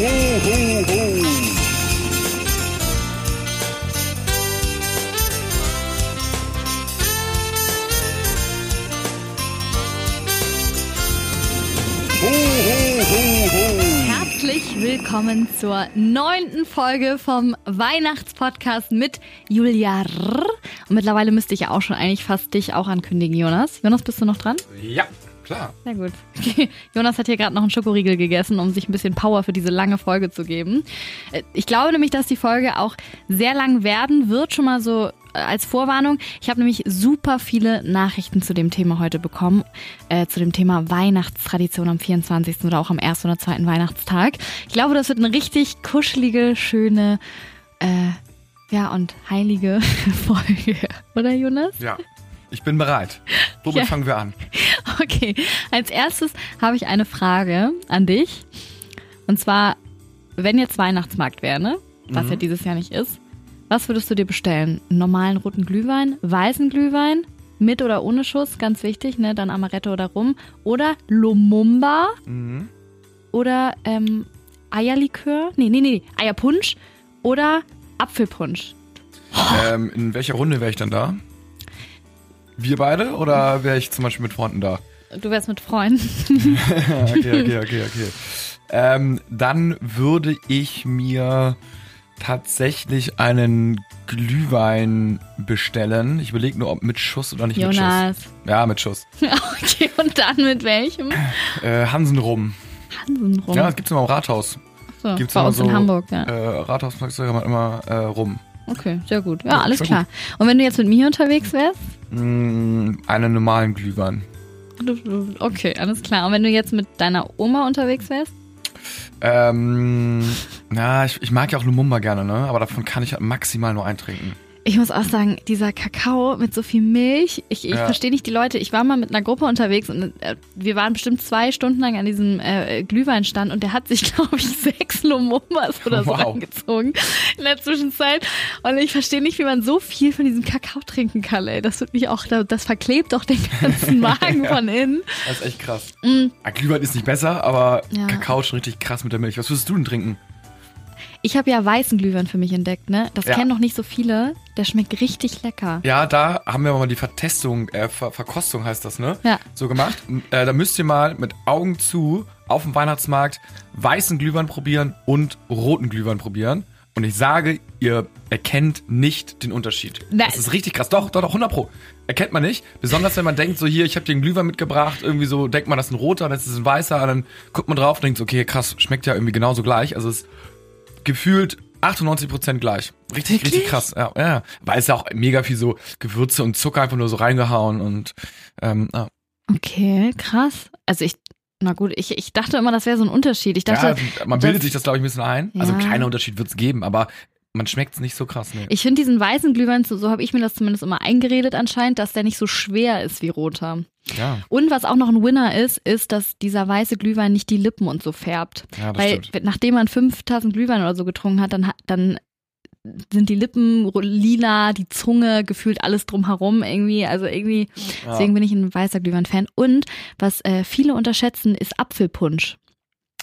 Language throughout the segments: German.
ho, ho. Herzlich willkommen zur neunten Folge vom Weihnachtspodcast mit Julia Rrr. Und mittlerweile müsste ich ja auch schon eigentlich fast dich auch ankündigen, Jonas. Jonas, bist du noch dran? Ja, klar. Sehr gut. Jonas hat hier gerade noch einen Schokoriegel gegessen, um sich ein bisschen Power für diese lange Folge zu geben. Äh, Ich glaube nämlich, dass die Folge auch sehr lang werden wird, schon mal so äh, als Vorwarnung. Ich habe nämlich super viele Nachrichten zu dem Thema heute bekommen, äh, zu dem Thema Weihnachtstradition am 24. oder auch am ersten oder zweiten Weihnachtstag. Ich glaube, das wird eine richtig kuschelige, schöne, äh, ja und heilige Folge, oder Jonas? Ja. Ich bin bereit. Womit Ja. fangen wir an? Okay, als erstes habe ich eine Frage an dich. Und zwar, wenn jetzt Weihnachtsmarkt wäre, ne? was ja dieses Jahr nicht ist, was würdest du dir bestellen? Einen normalen roten Glühwein, weißen Glühwein, mit oder ohne Schuss, ganz wichtig, ne? Dann Amaretto oder Rum. Oder Lumumba Mhm. oder ähm, Eierlikör. Nee, nee, nee, Eierpunsch oder Apfelpunsch. Ähm, in welcher Runde wäre ich dann da? Wir beide oder wäre ich zum Beispiel mit Freunden da? Du wärst mit Freunden. Okay, okay, okay, okay. Ähm, dann würde ich mir tatsächlich einen Glühwein bestellen. Ich überlege nur, ob mit Schuss oder nicht mit Jonas. Schuss. Ja, mit Schuss. Okay, und dann mit welchem? Äh, Hansen rum. Hansen rum. Ja, das gibt's immer im Rathaus. so, Gibt's bei uns so, in Hamburg, ja. Äh, Rathaus immer, immer äh, rum. Okay, sehr gut. Ja, alles klar. Und wenn du jetzt mit mir unterwegs wärst? Mm, einen normalen Glühwein. Okay, alles klar. Und wenn du jetzt mit deiner Oma unterwegs wärst? Ähm, na, ich, ich mag ja auch Lumumba gerne, ne? Aber davon kann ich halt maximal nur eintrinken. Ich muss auch sagen, dieser Kakao mit so viel Milch, ich, ich Ja. verstehe nicht die Leute. Ich war mal mit einer Gruppe unterwegs und äh, wir waren bestimmt zwei Stunden lang an diesem äh, Glühweinstand und der hat sich, glaube ich, sechs Lumumbas oder so Wow. angezogen in der Zwischenzeit. Und ich verstehe nicht, wie man so viel von diesem Kakao trinken kann, ey. Das wird mich auch, das verklebt doch den ganzen Magen von innen. Das ist echt krass. Ah, Glühwein ist nicht besser, aber Ja. Kakao ist schon richtig krass mit der Milch. Was würdest du denn trinken? Ich habe ja weißen Glühwein für mich entdeckt, ne? Das Ja. kennen noch nicht so viele. Der schmeckt richtig lecker. Ja, da haben wir mal die Vertestung, äh, Ver Verkostung heißt das, ne? Ja. So gemacht. Äh, da müsst ihr mal mit Augen zu auf dem Weihnachtsmarkt weißen Glühwein probieren und roten Glühwein probieren. Und ich sage, ihr erkennt nicht den Unterschied. Nein. Das ist richtig krass. Doch, doch, doch, 100 Pro. Erkennt man nicht. Besonders wenn man denkt, so hier, ich habe dir einen Glühwein mitgebracht, irgendwie so, denkt man, das ist ein roter, das ist ein weißer, und dann guckt man drauf und denkt, okay, krass, schmeckt ja irgendwie genauso gleich. Also es ist gefühlt 98% gleich. Richtig, Wirklich? richtig krass. Ja, ja. Weil es ja auch mega viel so Gewürze und Zucker einfach nur so reingehauen und ähm, ja. Okay, krass. Also ich, na gut, ich, ich dachte immer, das wäre so ein Unterschied. Ich dachte, ja, man bildet das- sich das, glaube ich, ein bisschen ein. Also Ja. ein kleiner Unterschied wird's geben, aber man schmeckt's nicht so krass. Nee. ich finde diesen weißen Glühwein, so, so habe ich mir das zumindest immer eingeredet anscheinend, dass der nicht so schwer ist wie roter. ja, Und was auch noch ein Winner ist, ist, dass dieser weiße Glühwein nicht die Lippen und so färbt. ja, das Weil stimmt. nachdem man fünf Tassen Glühwein oder so getrunken hat, dann, dann sind die Lippen lila, die Zunge, gefühlt alles drumherum irgendwie. Also irgendwie, Ja. deswegen bin ich ein weißer Glühwein-Fan. Und was äh, viele unterschätzen, ist Apfelpunsch.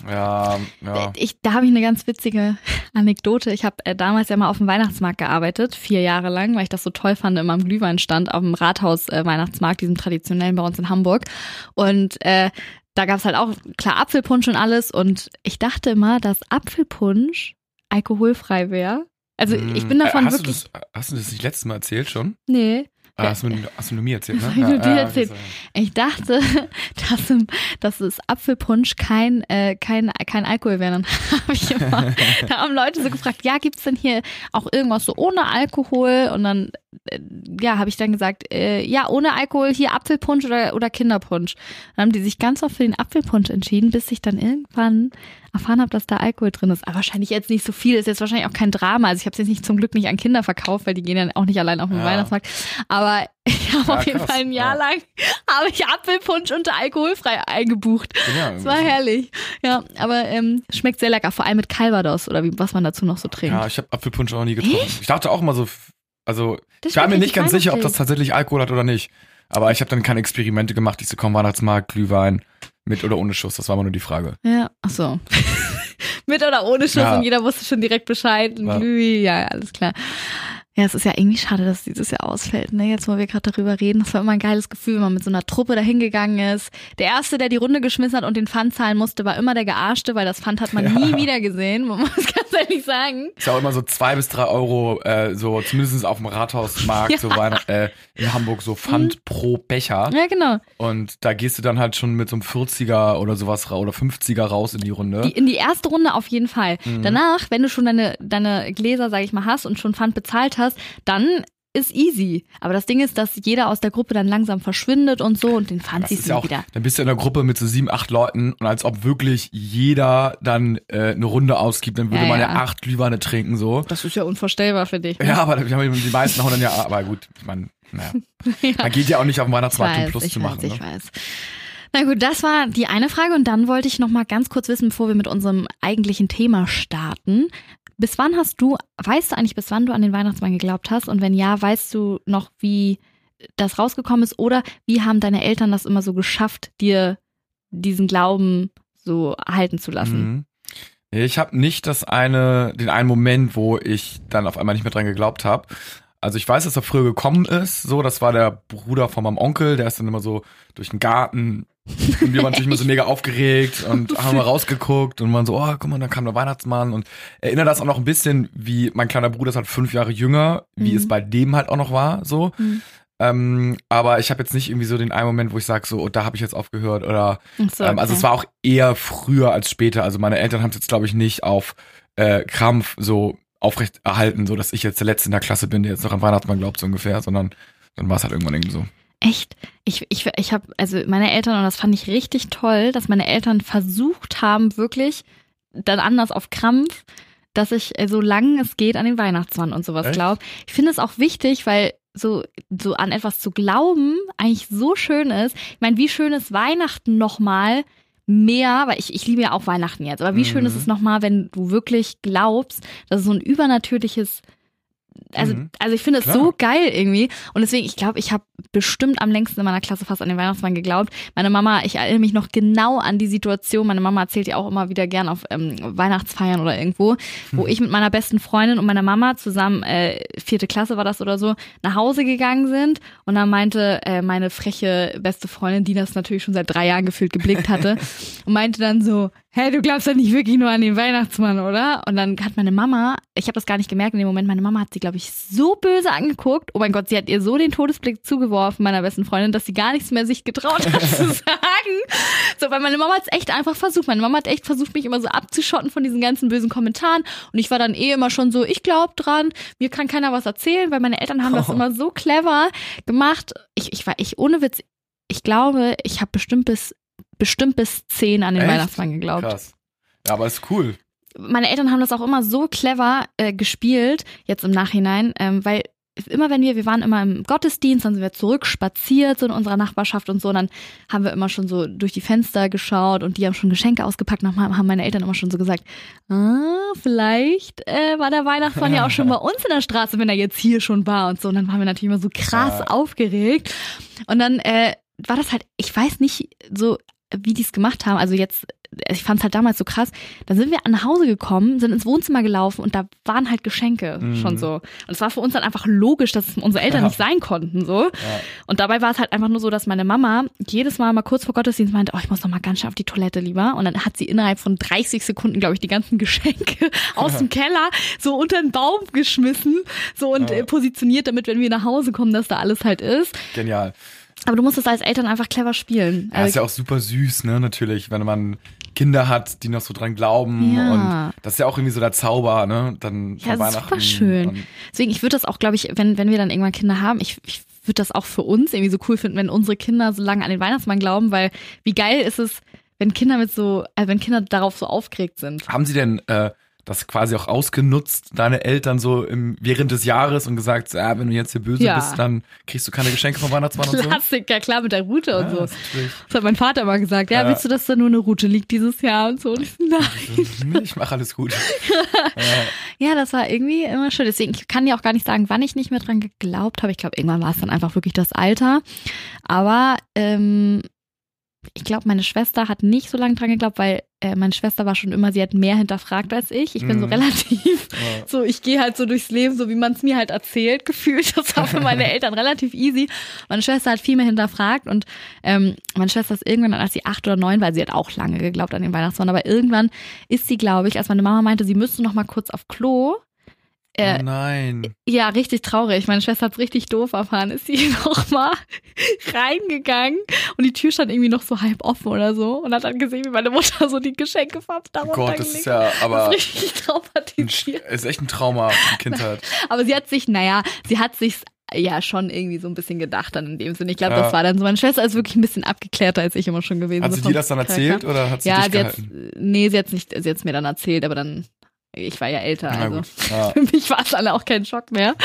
Ja, ja. Ich, da habe ich eine ganz witzige Anekdote. Ich habe äh, damals ja mal auf dem Weihnachtsmarkt gearbeitet, vier Jahre lang, weil ich das so toll fand, immer am Glühweinstand auf dem Rathaus-Weihnachtsmarkt, diesem traditionellen bei uns in Hamburg. Und äh, da gab's halt auch, klar, Apfelpunsch und alles. Und ich dachte immer, dass Apfelpunsch alkoholfrei wäre. Also ich bin davon Äh, hast wirklich. Du das, hast du das nicht letztes Mal erzählt schon? nee. Ah, hast, du, hast du nur mir erzählt, ne? Ich nur dir erzählt. Ich dachte, dass, im, dass das Apfelpunsch kein, äh, kein, kein Alkohol wäre. Dann habe ich immer, da haben Leute so gefragt, ja, gibt's denn hier auch irgendwas so ohne Alkohol? Und dann, äh, ja, habe ich dann gesagt, äh, ja, ohne Alkohol, hier Apfelpunsch oder, oder Kinderpunsch. Dann haben die sich ganz oft für den Apfelpunsch entschieden, bis ich dann irgendwann erfahren habe, dass da Alkohol drin ist. Aber wahrscheinlich jetzt nicht so viel, ist jetzt wahrscheinlich auch kein Drama. Also ich habe es jetzt nicht zum Glück nicht an Kinder verkauft, weil die gehen dann auch nicht allein auf den Ja. Weihnachtsmarkt. Aber ich habe Ja, auf jeden krass. Fall ein Jahr Ja. lang habe ich Apfelpunsch unter alkoholfrei eingebucht. Ja, Das war herrlich. Ja, aber ähm, schmeckt sehr lecker, vor allem mit Calvados oder wie, was man dazu noch so trinkt. Ja, ich habe Apfelpunsch auch nie getrunken. Ich dachte auch immer so, also Das ich war mir nicht ganz sicher, ob das tatsächlich Alkohol hat oder nicht. Aber ich habe dann keine Experimente gemacht. Ich so, komm, Weihnachtsmarkt, Glühwein, mit oder ohne Schuss. Das war immer nur die Frage. Ja, ach so. Mit oder ohne Schuss Ja. und jeder wusste schon direkt Bescheid. Ja. Glüh, ja, alles klar. Ja, es ist ja irgendwie schade, dass dieses Jahr ausfällt, ne? Jetzt, wo wir gerade darüber reden. Das war immer ein geiles Gefühl, wenn man mit so einer Truppe dahin gegangen ist. Der Erste, der die Runde geschmissen hat und den Pfand zahlen musste, war immer der Gearschte, weil das Pfand hat man nie wieder gesehen. Man muss ganz ehrlich sagen. Ist ja auch immer so zwei bis drei Euro, äh, so zumindest auf dem Rathausmarkt, so Weihnacht, äh, in Hamburg, so Pfand pro Becher. Ja, genau. Und da gehst du dann halt schon mit so einem 40er oder sowas oder 50er raus in die Runde. Die, in die erste Runde auf jeden Fall. Mhm. Danach, wenn du schon deine, deine Gläser, sag ich mal, hast und schon Pfand bezahlt hast, dann ist easy. Aber das Ding ist, dass jeder aus der Gruppe dann langsam verschwindet und so und den ist du ja wieder. dann bist du in einer Gruppe mit so sieben, acht Leuten und als ob wirklich jeder dann äh, eine Runde ausgibt, dann würde Ja, man ja ja. acht Glühweine trinken so. Das ist ja unvorstellbar für dich. Ne? Ja, aber die, meisten hauen dann ja, aber gut, ich meine, naja. Man geht ja auch nicht auf den Weihnachtsmarkt, um weiß, Plus ich zu weiß, machen. ich ne? weiß. Na gut, das war die eine Frage und dann wollte ich noch mal ganz kurz wissen, bevor wir mit unserem eigentlichen Thema starten. Bis wann hast du, weißt du eigentlich, bis wann du an den Weihnachtsmann geglaubt hast? Und wenn ja, weißt du noch, wie das rausgekommen ist? Oder wie haben deine Eltern das immer so geschafft, dir diesen Glauben so halten zu lassen? Mhm. Ich habe nicht das eine, den einen Moment, wo ich dann auf einmal nicht mehr dran geglaubt habe. Also ich weiß, dass er früher gekommen ist. So, das war der Bruder von meinem Onkel, der ist dann immer so durch den Garten. Und wir waren natürlich immer so mega aufgeregt und haben mal rausgeguckt und waren so, oh, guck mal, dann kam der Weihnachtsmann und erinnere das auch noch ein bisschen, wie mein kleiner Bruder ist halt fünf Jahre jünger, wie Mhm. es bei dem halt auch noch war, so. Mhm. Ähm, aber ich habe jetzt nicht irgendwie so den einen Moment, wo ich sage, so, oh, da habe ich jetzt aufgehört oder so, ähm, also okay. es war auch eher früher als später. Also meine Eltern haben es jetzt, glaube ich, nicht auf äh, Krampf so aufrecht erhalten, so dass ich jetzt der Letzte in der Klasse bin, der jetzt noch an Weihnachtsmann glaubt, so ungefähr, sondern dann war es halt irgendwann irgendwie so. Echt? Ich, ich, ich habe, also meine Eltern, und das fand ich richtig toll, dass meine Eltern versucht haben, wirklich dann anders auf Krampf, dass ich äh, so lange es geht an den Weihnachtsmann und sowas glaube. Ich finde es auch wichtig, weil so, so an etwas zu glauben eigentlich so schön ist. Ich meine, wie schön ist Weihnachten nochmal mehr, weil ich, ich liebe ja auch Weihnachten jetzt, aber wie schön ist Mhm. es nochmal, wenn du wirklich glaubst, dass es so ein übernatürliches also, Mhm. also ich finde es so geil irgendwie. Und deswegen, ich glaube, ich habe bestimmt am längsten in meiner Klasse fast an den Weihnachtsmann geglaubt. Meine Mama, ich erinnere mich noch genau an die Situation. Meine Mama erzählt ja auch immer wieder gern auf ähm, Weihnachtsfeiern oder irgendwo, wo Hm. ich mit meiner besten Freundin und meiner Mama zusammen, äh, vierte Klasse war das oder so, nach Hause gegangen sind. Und dann meinte äh, meine freche beste Freundin, die das natürlich schon seit drei Jahren gefühlt geblickt hatte, und meinte dann so, hä, du glaubst doch nicht wirklich nur an den Weihnachtsmann, oder? Und dann hat meine Mama, ich habe das gar nicht gemerkt in dem Moment, meine Mama hat sie, glaube ich, so böse angeguckt. Oh mein Gott, sie hat ihr so den Todesblick zugeworfen, meiner besten Freundin, dass sie gar nichts mehr sich getraut hat zu sagen. So, weil meine Mama hat es echt einfach versucht. Meine Mama hat echt versucht, mich immer so abzuschotten von diesen ganzen bösen Kommentaren. Und ich war dann eh immer schon so, ich glaube dran, mir kann keiner was erzählen, weil meine Eltern haben das Oh. immer so clever gemacht. Ich, ich war, ich, ohne Witz, ich glaube, ich habe bestimmt bis, bestimmt bis zehn an den Echt? Weihnachtsmann geglaubt Krass. Ja, aber ist cool. meine Eltern haben das auch immer so clever äh, gespielt, jetzt im Nachhinein, ähm, weil immer wenn wir, wir waren immer im Gottesdienst, dann sind wir zurück spaziert so in unserer Nachbarschaft und so, dann haben wir immer schon so durch die Fenster geschaut und die haben schon Geschenke ausgepackt, haben haben meine Eltern immer schon so gesagt, ah, vielleicht äh, war der Weihnachtsmann ja auch schon bei uns in der Straße, wenn er jetzt hier schon war und so. Und dann waren wir natürlich immer so krass Ja. aufgeregt. Und dann äh, war das halt, ich weiß nicht so, wie die es gemacht haben. Also jetzt, ich fand es halt damals so krass. Dann sind wir nach Hause gekommen, sind ins Wohnzimmer gelaufen und da waren halt Geschenke Mhm. schon so. Und es war für uns dann einfach logisch, dass es unsere Eltern Ja. nicht sein konnten so. Ja. Und dabei war es halt einfach nur so, dass meine Mama jedes Mal mal kurz vor Gottesdienst meinte, oh, ich muss noch mal ganz schnell auf die Toilette lieber. Und dann hat sie innerhalb von 30 Sekunden, glaube ich, die ganzen Geschenke aus dem Keller so unter den Baum geschmissen, so und äh, positioniert, damit, wenn wir nach Hause kommen, dass da alles halt ist. Genial. Aber du musst es als Eltern einfach clever spielen. Ja, ist Also, ja auch super süß, ne, natürlich, wenn man Kinder hat, die noch so dran glauben Ja. und das ist ja auch irgendwie so der Zauber, ne, dann Ja, Weihnachten. super schön. Deswegen, ich würde das auch, glaube ich, wenn, wenn wir dann irgendwann Kinder haben, ich, ich würde das auch für uns irgendwie so cool finden, wenn unsere Kinder so lange an den Weihnachtsmann glauben, weil wie geil ist es, wenn Kinder mit so, also wenn Kinder darauf so aufgeregt sind. haben sie denn äh, das quasi auch ausgenutzt, deine Eltern so im, während des Jahres und gesagt, ja, wenn du jetzt hier böse Ja. bist, dann kriegst du keine Geschenke vom Weihnachtsmann und so? Klassiker, klar, mit der Route und Ja, so. das Das hat mein Vater immer gesagt. Ja, Ja. willst du, dass da nur eine Route liegt dieses Jahr und so? Und ich nein. Ich mache alles gut. Ja, das war irgendwie immer schön. Deswegen, ich kann dir auch gar nicht sagen, wann ich nicht mehr dran geglaubt habe. Ich glaube, irgendwann war es dann einfach wirklich das Alter. Aber ähm, ich glaube, meine Schwester hat nicht so lange dran geglaubt, weil äh, meine Schwester war schon immer, sie hat mehr hinterfragt als ich. Ich bin so Mhm. relativ, Ja. so ich gehe halt so durchs Leben, so wie man es mir halt erzählt, gefühlt. Das war für meine Eltern relativ easy. Meine Schwester hat viel mehr hinterfragt und ähm, meine Schwester ist irgendwann, als sie acht oder neun war, sie hat auch lange geglaubt an den Weihnachtsmann, aber irgendwann ist sie, glaube ich, als meine Mama meinte, sie müsste noch mal kurz auf Klo, äh, oh nein. ja, richtig traurig. Meine Schwester hat's richtig doof erfahren. Ist sie noch mal reingegangen und die Tür stand irgendwie noch so halb offen oder so und hat dann gesehen, wie meine Mutter so die Geschenke Oh darunter Gott, das ist ja aber das ist richtig ein, traumatisiert. ist echt ein Trauma in Kindheit. Aber sie hat sich, naja, sie hat sich ja schon irgendwie so ein bisschen gedacht dann in dem Sinne. Ich glaube, Ja. das war dann so. Meine Schwester ist wirklich ein bisschen abgeklärter als ich immer schon gewesen. Hat sie dir das dann erzählt oder hat sie Ja, dich sie hat, gehalten? nee, sie hat's nicht, sie hat's mir dann erzählt, aber dann, ich war ja älter, also. Ja. Für mich war es dann auch kein Schock mehr.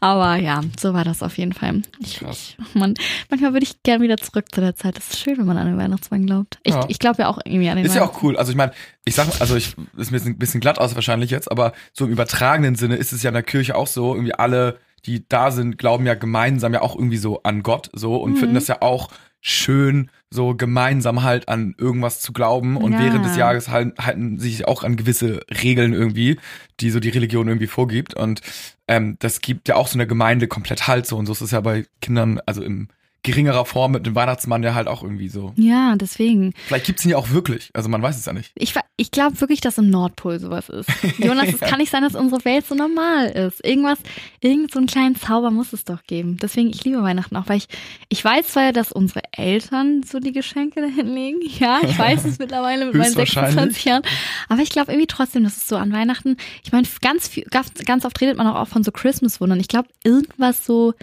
Aber ja, so war das auf jeden Fall. Ich, Krass. ich, man, manchmal würde ich gerne wieder zurück zu der Zeit. Das ist schön, wenn man an den Weihnachtsmann glaubt. Ich, Ja. ich glaube ja auch irgendwie an den Ist ja auch cool. Also ich meine, ich sag mal, also ich ist mir ein bisschen glatt aus wahrscheinlich jetzt, aber so im übertragenen Sinne ist es ja in der Kirche auch so, irgendwie alle, die da sind, glauben ja gemeinsam ja auch irgendwie so an Gott so und Mhm. finden das ja auch schön, so gemeinsam halt an irgendwas zu glauben und Ja. während des Jahres halten, halten sich auch an gewisse Regeln irgendwie, die so die Religion irgendwie vorgibt und ähm, das gibt ja auch so eine Gemeinde komplett Halt so und so ist es ja bei Kindern, also in geringerer Form mit dem Weihnachtsmann ja halt auch irgendwie so. Ja, deswegen. Vielleicht gibt's ihn ja auch wirklich, also man weiß es ja nicht. Ich, ich glaube wirklich, dass im Nordpol sowas ist. Jonas, es kann nicht sein, dass unsere Welt so normal ist. Irgendwas, irgend so einen kleinen Zauber muss es doch geben. Deswegen, ich liebe Weihnachten auch, weil ich, ich weiß zwar, dass unsere Eltern so die Geschenke da hinlegen. Ja, ich weiß es mittlerweile mit meinen Höchstwahrscheinlich. 26 Jahren. Aber ich glaube irgendwie trotzdem, dass es so an Weihnachten, ich meine, ganz, viel- ganz, ganz oft redet man auch, auch von so Christmas-Wundern. Ich glaube, irgendwas so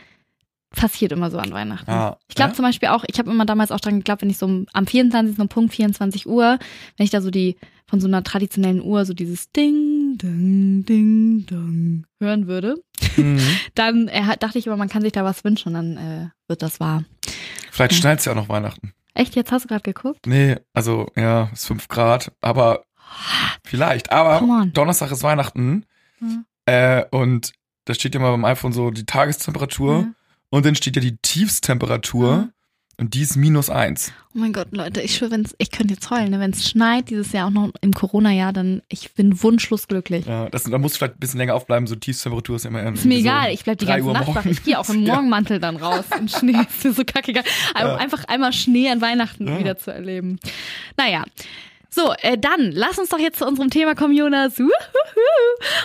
passiert immer so an Weihnachten. Ah, ich glaube ja? zum Beispiel auch, ich habe immer damals auch dran geglaubt, wenn ich so am 24. um Punkt 24 Uhr, wenn ich da so die von so einer traditionellen Uhr so dieses Ding, Ding, Ding, Ding hören würde, Mhm. dann äh, dachte ich immer, man kann sich da was wünschen und dann äh, wird das wahr. Vielleicht Ja. schneit's ja auch noch Weihnachten. Echt, jetzt hast du gerade geguckt? Nee, also ja, ist fünf Grad, aber vielleicht. Aber. Donnerstag ist Weihnachten Mhm. äh, und da steht ja mal beim iPhone so die Tagestemperatur Ja. Und dann steht ja die Tiefstemperatur Ja. und die ist minus eins. Oh mein Gott, Leute, ich schwöre, wenn's, ich könnte jetzt heulen, ne? wenn es schneit dieses Jahr auch noch im Corona-Jahr, dann ich bin wunschlos glücklich. Ja, das, da musst du vielleicht ein bisschen länger aufbleiben, so Tiefstemperatur ist ja immer Ist mir so egal, ich bleib die ganze Uhr Nacht wach. Ich gehe auch im Ja. Morgenmantel dann raus im Schnee. Ist mir so kackegal. Also Ja. Einfach einmal Schnee an Weihnachten Ja. wieder zu erleben. Naja. So, äh, dann lass uns doch jetzt zu unserem Thema kommen, Jonas.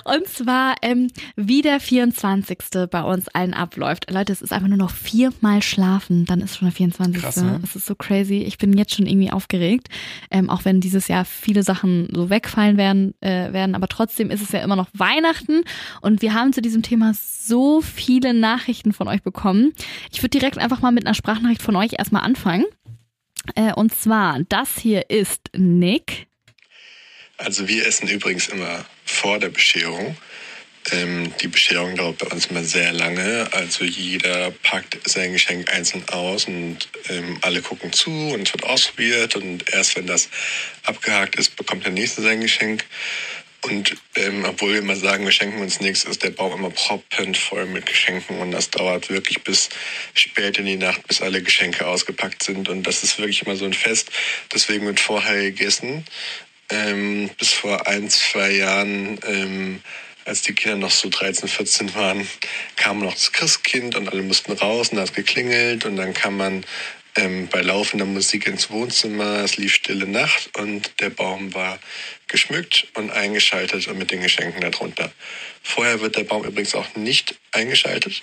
Und zwar, ähm, wie der 24. bei uns allen abläuft. Leute, es ist einfach nur noch viermal schlafen, dann ist schon der 24. Krass, ne? Es ist so crazy. Ich bin jetzt schon irgendwie aufgeregt. Ähm, auch wenn dieses Jahr viele Sachen so wegfallen werden, äh, werden. Aber trotzdem ist es ja immer noch Weihnachten. Und wir haben zu diesem Thema so viele Nachrichten von euch bekommen. Ich würde direkt einfach mal mit einer Sprachnachricht von euch erstmal anfangen. Äh, und zwar, das hier ist Nick. Also wir essen übrigens immer vor der Bescherung. Ähm, die Bescherung dauert bei uns immer sehr lange. Also jeder packt sein Geschenk einzeln aus und ähm, alle gucken zu und es wird ausprobiert. Und erst wenn das abgehakt ist, bekommt der Nächste sein Geschenk. Und ähm, obwohl wir immer sagen, wir schenken uns nichts, ist der Baum immer proppenvoll voll mit Geschenken. Und das dauert wirklich bis spät in die Nacht, bis alle Geschenke ausgepackt sind. Und das ist wirklich immer so ein Fest. Deswegen wird vorher gegessen. Ähm, bis vor ein, zwei Jahren, ähm, als die Kinder noch so 13, 14 waren, kam noch das Christkind und alle mussten raus und da hat geklingelt und dann kam man ähm, bei laufender Musik ins Wohnzimmer, es lief stille Nacht und der Baum war geschmückt und eingeschaltet und mit den Geschenken darunter. Vorher wird der Baum übrigens auch nicht eingeschaltet,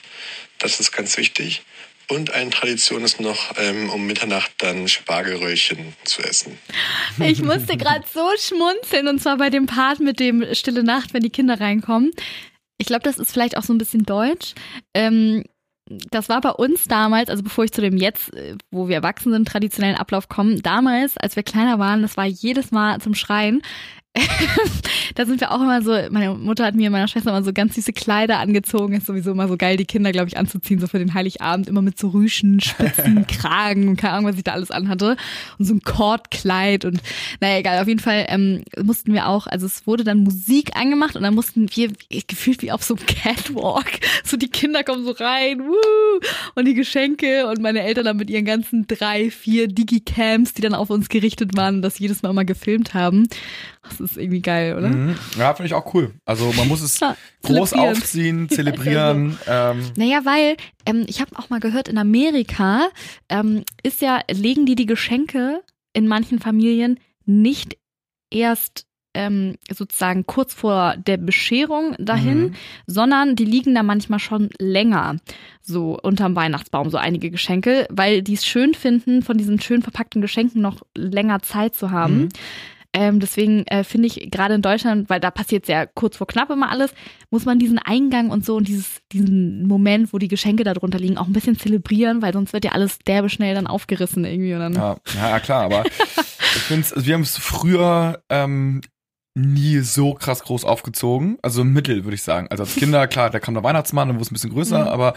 das ist ganz wichtig. Und eine Tradition ist noch, ähm, um Mitternacht dann Spargelröllchen zu essen. Ich musste gerade so schmunzeln und zwar bei dem Part mit dem Stille Nacht, wenn die Kinder reinkommen. Ich glaube, das ist vielleicht auch so ein bisschen deutsch. Ähm, das war bei uns damals, also bevor ich zu dem jetzt, äh, wo wir erwachsen sind, traditionellen Ablauf kommen, damals, als wir kleiner waren, das war jedes Mal zum Schreien. Da sind wir auch immer so, meine Mutter hat mir und meiner Schwester immer so ganz süße Kleider angezogen. Ist sowieso immer so geil, die Kinder, glaube ich, anzuziehen, so für den Heiligabend, immer mit so Rüschen, Spitzen, Kragen und keine Ahnung, was ich da alles anhatte. Und so ein Kordkleid und naja, egal, auf jeden Fall ähm, mussten wir auch, also es wurde dann Musik angemacht und dann mussten wir gefühlt wie auf so einem Catwalk, so die Kinder kommen so rein, woo, und die Geschenke und meine Eltern dann mit ihren ganzen drei, vier Digicams, die dann auf uns gerichtet waren, das jedes Mal mal gefilmt haben. Das ist irgendwie geil, oder? Mhm. Ja, finde ich auch cool. Also man muss es Ja, groß zelebrieren. aufziehen, zelebrieren. ähm, Naja, weil ähm, ich habe auch mal gehört, in Amerika ähm, ist ja, legen die die Geschenke in manchen Familien nicht erst ähm, sozusagen kurz vor der Bescherung dahin, Mhm. sondern die liegen da manchmal schon länger so unterm Weihnachtsbaum, so einige Geschenke, weil die es schön finden, von diesen schön verpackten Geschenken noch länger Zeit zu haben. Mhm. Ähm, deswegen äh, finde ich gerade in Deutschland, weil da passiert sehr kurz vor knapp immer alles, muss man diesen Eingang und so und dieses, diesen Moment, wo die Geschenke da drunter liegen, auch ein bisschen zelebrieren, weil sonst wird ja alles derbe schnell dann aufgerissen irgendwie. Ja, ja, ja klar, aber ich finde also wir haben es früher ähm, nie so krass groß aufgezogen. Also im Mittel, würde ich sagen. Also als Kinder, klar, da kam der Weihnachtsmann, dann wurde es ein bisschen größer, Mhm. aber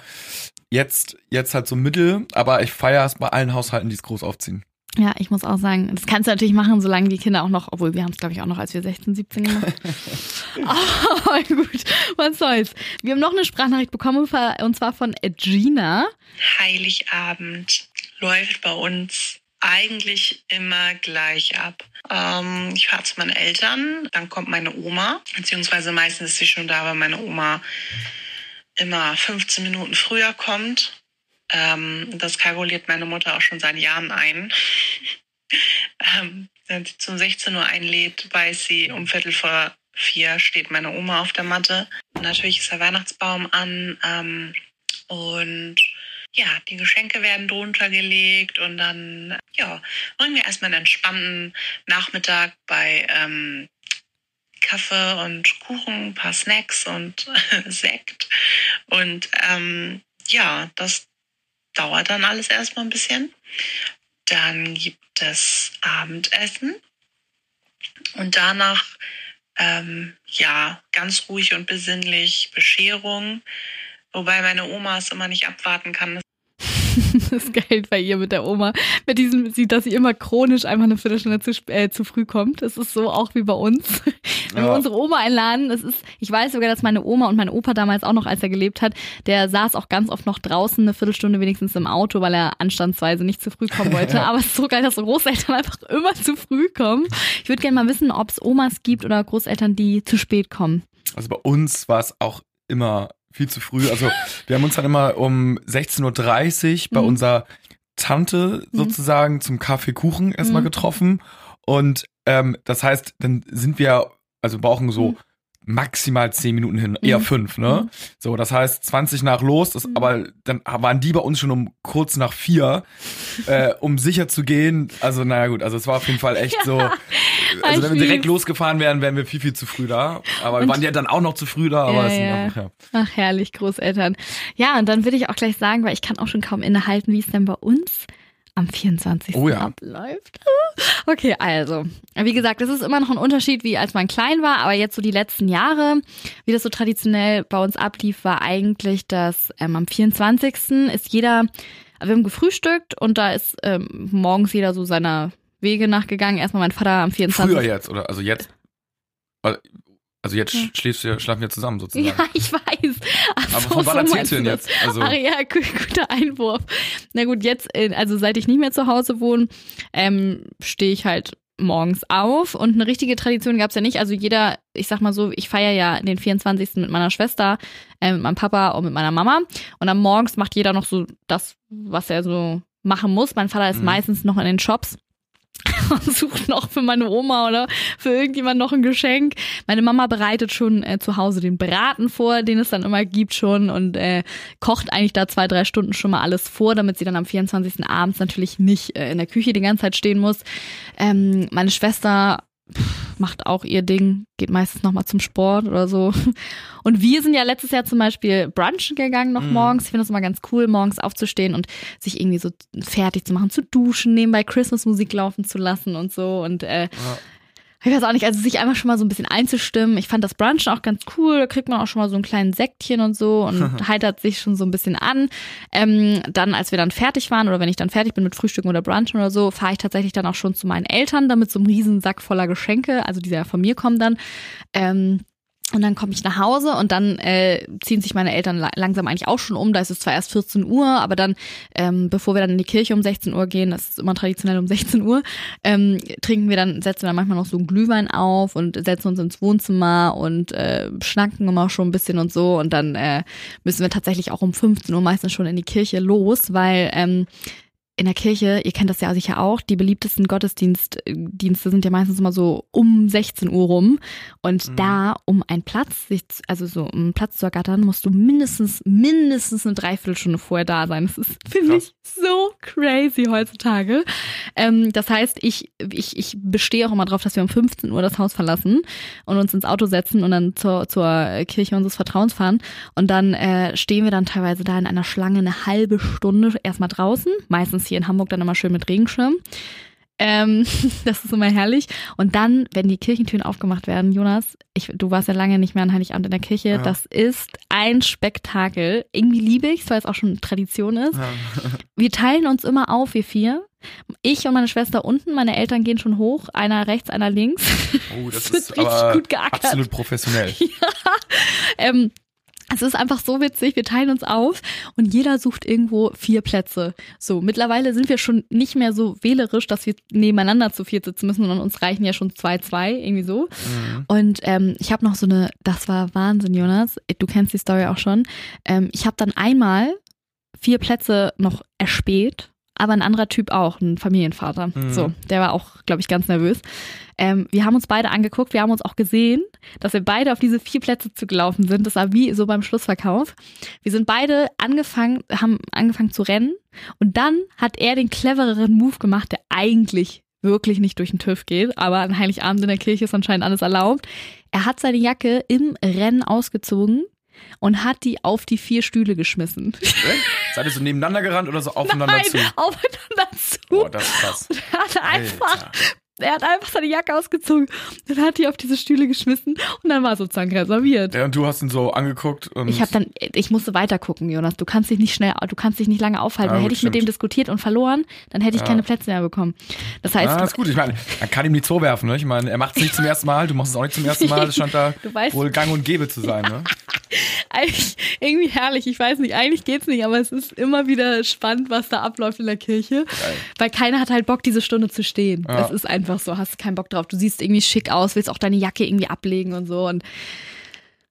jetzt, jetzt halt so Mittel, aber ich feiere es bei allen Haushalten, die es groß aufziehen. Ja, ich muss auch sagen, das kannst du natürlich machen, solange die Kinder auch noch, obwohl wir haben es, glaube ich, auch noch, als wir 16, 17 gemacht. Aber gut, was soll's. Wir haben noch eine Sprachnachricht bekommen, und zwar von Gina. Heiligabend läuft bei uns eigentlich immer gleich ab. Ähm, ich fahre zu meinen Eltern, dann kommt meine Oma, beziehungsweise meistens ist sie schon da, weil meine Oma immer 15 Minuten früher kommt. Ähm, das kalkuliert meine Mutter auch schon seit Jahren ein. ähm, wenn sie zum 16 Uhr einlädt, weiß sie, um Viertel vor vier steht meine Oma auf der Matte. Natürlich ist der Weihnachtsbaum an ähm, und ja, die Geschenke werden drunter gelegt und dann, ja, bringen wir erstmal einen entspannten Nachmittag bei ähm, Kaffee und Kuchen, ein paar Snacks und Sekt. Und ähm, ja, das dauert dann alles erstmal ein bisschen. Dann gibt es Abendessen und danach, ähm, ja, ganz ruhig und besinnlich Bescherung. Wobei meine Oma es immer nicht abwarten kann, Das ist geil bei ihr mit der Oma. Mit diesem, dass sie immer chronisch einfach eine Viertelstunde zu, äh, zu früh kommt. Das ist so auch wie bei uns. Wenn wir Ja. unsere Oma einladen, das ist, ich weiß sogar, dass meine Oma und mein Opa damals auch noch, als er gelebt hat, der saß auch ganz oft noch draußen eine Viertelstunde wenigstens im Auto, weil er anstandsweise nicht zu früh kommen wollte. Aber es ist so geil, dass so Großeltern einfach immer zu früh kommen. Ich würde gerne mal wissen, ob es Omas gibt oder Großeltern, die zu spät kommen. Also bei uns war es auch immer viel zu früh. Also wir haben uns dann immer um 16.30 Uhr bei Mhm. unserer Tante sozusagen zum Kaffeekuchen erstmal Mhm. getroffen. Und ähm, das heißt, dann sind wir, also brauchen so Mhm. Maximal 10 Minuten hin, eher Mhm. fünf, ne? Mhm. So, das heißt 20 nach los, das, Mhm. aber dann waren die bei uns schon um kurz nach vier, äh, um sicher zu gehen. Also naja gut, also es war auf jeden Fall echt so. Also wenn wir direkt losgefahren wären, wären wir viel, viel zu früh da. Aber wir Und- waren ja dann auch noch zu früh da, aber Ja, es ja. einfach, ja. Ach, herrlich, Großeltern. Ja, und dann würde ich auch gleich sagen, weil ich kann auch schon kaum innehalten, wie es denn bei uns am 24. Oh ja. abläuft. Okay, also, wie gesagt, es ist immer noch ein Unterschied, wie als man klein war, aber jetzt so die letzten Jahre, wie das so traditionell bei uns ablief, war eigentlich, dass ähm, am 24. ist jeder, wir haben gefrühstückt und da ist ähm, morgens jeder so seiner Wege nachgegangen. Erstmal mein Vater am 24. Früher jetzt, oder? Also jetzt. Also jetzt Ja. schläfst du, schlafen wir zusammen sozusagen. Ja, ich weiß. Ach Aber von wann so erzählst du denn das. jetzt? Also, Ach ja, gu guter Einwurf. Na gut, jetzt, äh, also seit ich nicht mehr zu Hause wohne, ähm, stehe ich halt morgens auf und eine richtige Tradition gab's ja nicht. Also jeder, ich sag mal so, ich feiere ja den 24. mit meiner Schwester, äh, mit meinem Papa und mit meiner Mama. Und dann morgens macht jeder noch so das, was er so machen muss. Mein Vater ist Mhm. meistens noch in den Shops sucht noch für meine Oma oder für irgendjemand noch ein Geschenk. Meine Mama bereitet schon äh, zu Hause den Braten vor, den es dann immer gibt schon und äh, kocht eigentlich da zwei, drei Stunden schon mal alles vor, damit sie dann am 24. abends natürlich nicht äh, in der Küche die ganze Zeit stehen muss. Ähm, meine Schwester pff, macht auch ihr Ding, geht meistens nochmal zum Sport oder so. Und wir sind ja letztes Jahr zum Beispiel brunchen gegangen noch Mhm. morgens. Ich finde das immer ganz cool, morgens aufzustehen und sich irgendwie so fertig zu machen, zu duschen, nebenbei Christmas-Musik laufen zu lassen und so. Und äh, Ja. Ich weiß auch nicht, also sich einfach schon mal so ein bisschen einzustimmen. Ich fand das Brunchen auch ganz cool. Da kriegt man auch schon mal so einen kleinen Sektchen und so und heitert sich schon so ein bisschen an. Ähm, dann, als wir dann fertig waren oder wenn ich dann fertig bin mit Frühstücken oder Brunchen oder so, fahre ich tatsächlich dann auch schon zu meinen Eltern, damit so einem riesen Sack voller Geschenke, also die ja von mir kommen dann. Ähm, und dann komme ich nach Hause und dann äh, ziehen sich meine Eltern la langsam eigentlich auch schon um. Da ist es zwar erst 14 Uhr, aber dann, ähm, bevor wir dann in die Kirche um 16 Uhr gehen, das ist immer traditionell um 16 Uhr, ähm, trinken wir dann, setzen wir dann manchmal noch so einen Glühwein auf und setzen uns ins Wohnzimmer und äh, schnacken immer schon ein bisschen und so. Und dann äh, müssen wir tatsächlich auch um 15 Uhr meistens schon in die Kirche los, weil ähm, in der Kirche, ihr kennt das ja sicher auch, die beliebtesten Gottesdienste sind ja meistens immer so um 16 Uhr rum. Und Mhm. da, um einen Platz, also so um einen Platz zu ergattern, musst du mindestens, mindestens eine Dreiviertelstunde vorher da sein. Das ist, finde ich, so crazy heutzutage. Ähm, das heißt, ich, ich, ich bestehe auch immer drauf, dass wir um 15 Uhr das Haus verlassen und uns ins Auto setzen und dann zur, zur Kirche unseres Vertrauens fahren. Und dann äh, stehen wir dann teilweise da in einer Schlange eine halbe Stunde erstmal draußen, meistens hier in Hamburg dann immer schön mit Regenschirm. Ähm, das ist immer herrlich. Und dann, wenn die Kirchentüren aufgemacht werden, Jonas, ich, du warst ja lange nicht mehr an Heiligabend in der Kirche, Ja. das ist ein Spektakel. Irgendwie liebe ich weil es auch schon Tradition ist. Ja. Wir teilen uns immer auf, wir vier. Ich und meine Schwester unten, meine Eltern gehen schon hoch, einer rechts, einer links. Oh, das Es wird ist richtig gut geackert. absolut professionell. Ähm, es ist einfach so witzig, wir teilen uns auf und jeder sucht irgendwo vier Plätze. So, mittlerweile sind wir schon nicht mehr so wählerisch, dass wir nebeneinander zu viert sitzen müssen, sondern uns reichen ja schon zwei, zwei, irgendwie so. Mhm. Und ähm, ich habe noch so eine, das war Wahnsinn, Jonas, du kennst die Story auch schon. Ähm, ich habe dann einmal vier Plätze noch erspäht, aber ein anderer Typ auch, ein Familienvater. Mhm. So, der war auch, glaube ich, ganz nervös. Ähm, wir haben uns beide angeguckt, wir haben uns auch gesehen, dass wir beide auf diese vier Plätze zugelaufen sind. Das war wie so beim Schlussverkauf. Wir sind beide angefangen, haben angefangen zu rennen und dann hat er den clevereren Move gemacht, der eigentlich wirklich nicht durch den TÜV geht, aber an Heiligabend in der Kirche ist anscheinend alles erlaubt. Er hat seine Jacke im Rennen ausgezogen und hat die auf die vier Stühle geschmissen. Seid ihr so nebeneinander gerannt oder so aufeinander Nein, zu? aufeinander zu. Boah, das ist krass. Er hat einfach, Alter. er hat einfach seine Jacke ausgezogen und hat die auf diese Stühle geschmissen und dann war sozusagen reserviert. Ja, und du hast ihn so angeguckt und Ich habe dann, ich musste weiter gucken, Jonas. Du kannst dich nicht schnell, du kannst dich nicht lange aufhalten. Ja, Hätte gut, ich mit dem stimmt. diskutiert und verloren, dann hätte ich Ja. keine Plätze mehr bekommen. Das heißt, Ah, ist gut. Ich meine, man kann ihm nicht vorwerfen, ne? Ich meine, er macht es nicht zum ersten Mal, du machst es auch nicht zum ersten Mal. Das scheint da Du weißt- wohl gang und gäbe zu sein, ne? Eigentlich irgendwie herrlich. Ich weiß nicht, eigentlich geht's nicht, aber es ist immer wieder spannend, was da abläuft in der Kirche. Weil keiner hat halt Bock, diese Stunde zu stehen. Ja. Das ist einfach so, hast keinen Bock drauf. Du siehst irgendwie schick aus, willst auch deine Jacke irgendwie ablegen und so. Und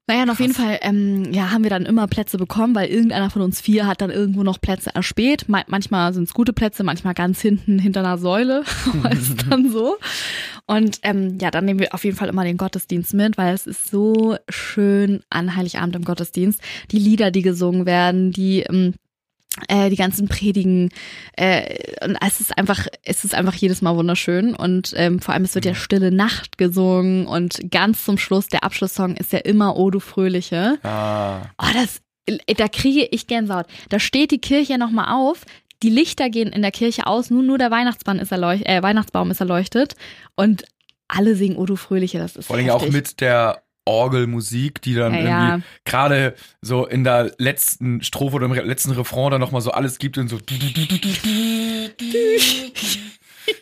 naja, und auf jeden Fall ähm, ja, haben wir dann immer Plätze bekommen, weil irgendeiner von uns vier hat dann irgendwo noch Plätze erspäht. Ma manchmal sind es gute Plätze, manchmal ganz hinten hinter einer Säule. ist dann so. Und ähm, ja, dann nehmen wir auf jeden Fall immer den Gottesdienst mit, weil es ist so schön an Heiligabend im Gottesdienst. Die Lieder, die gesungen werden, die ähm, äh, die ganzen Predigen äh, und es ist einfach es ist einfach jedes Mal wunderschön und ähm, vor allem es wird ja Stille Nacht gesungen und ganz zum Schluss der Abschlusssong ist ja immer O du Fröhliche. Ah. Oh, das da kriege ich Gänsehaut. Da steht die Kirche noch mal auf. Die Lichter gehen in der Kirche aus, nur nur der Weihnachtsbaum ist erleuchtet, äh, Weihnachtsbaum ist erleuchtet und alle singen O du Fröhliche, das ist Vor allem auch mit der Orgelmusik, die dann Ja, irgendwie ja. gerade so in der letzten Strophe oder im letzten Refrain dann nochmal so alles gibt und so.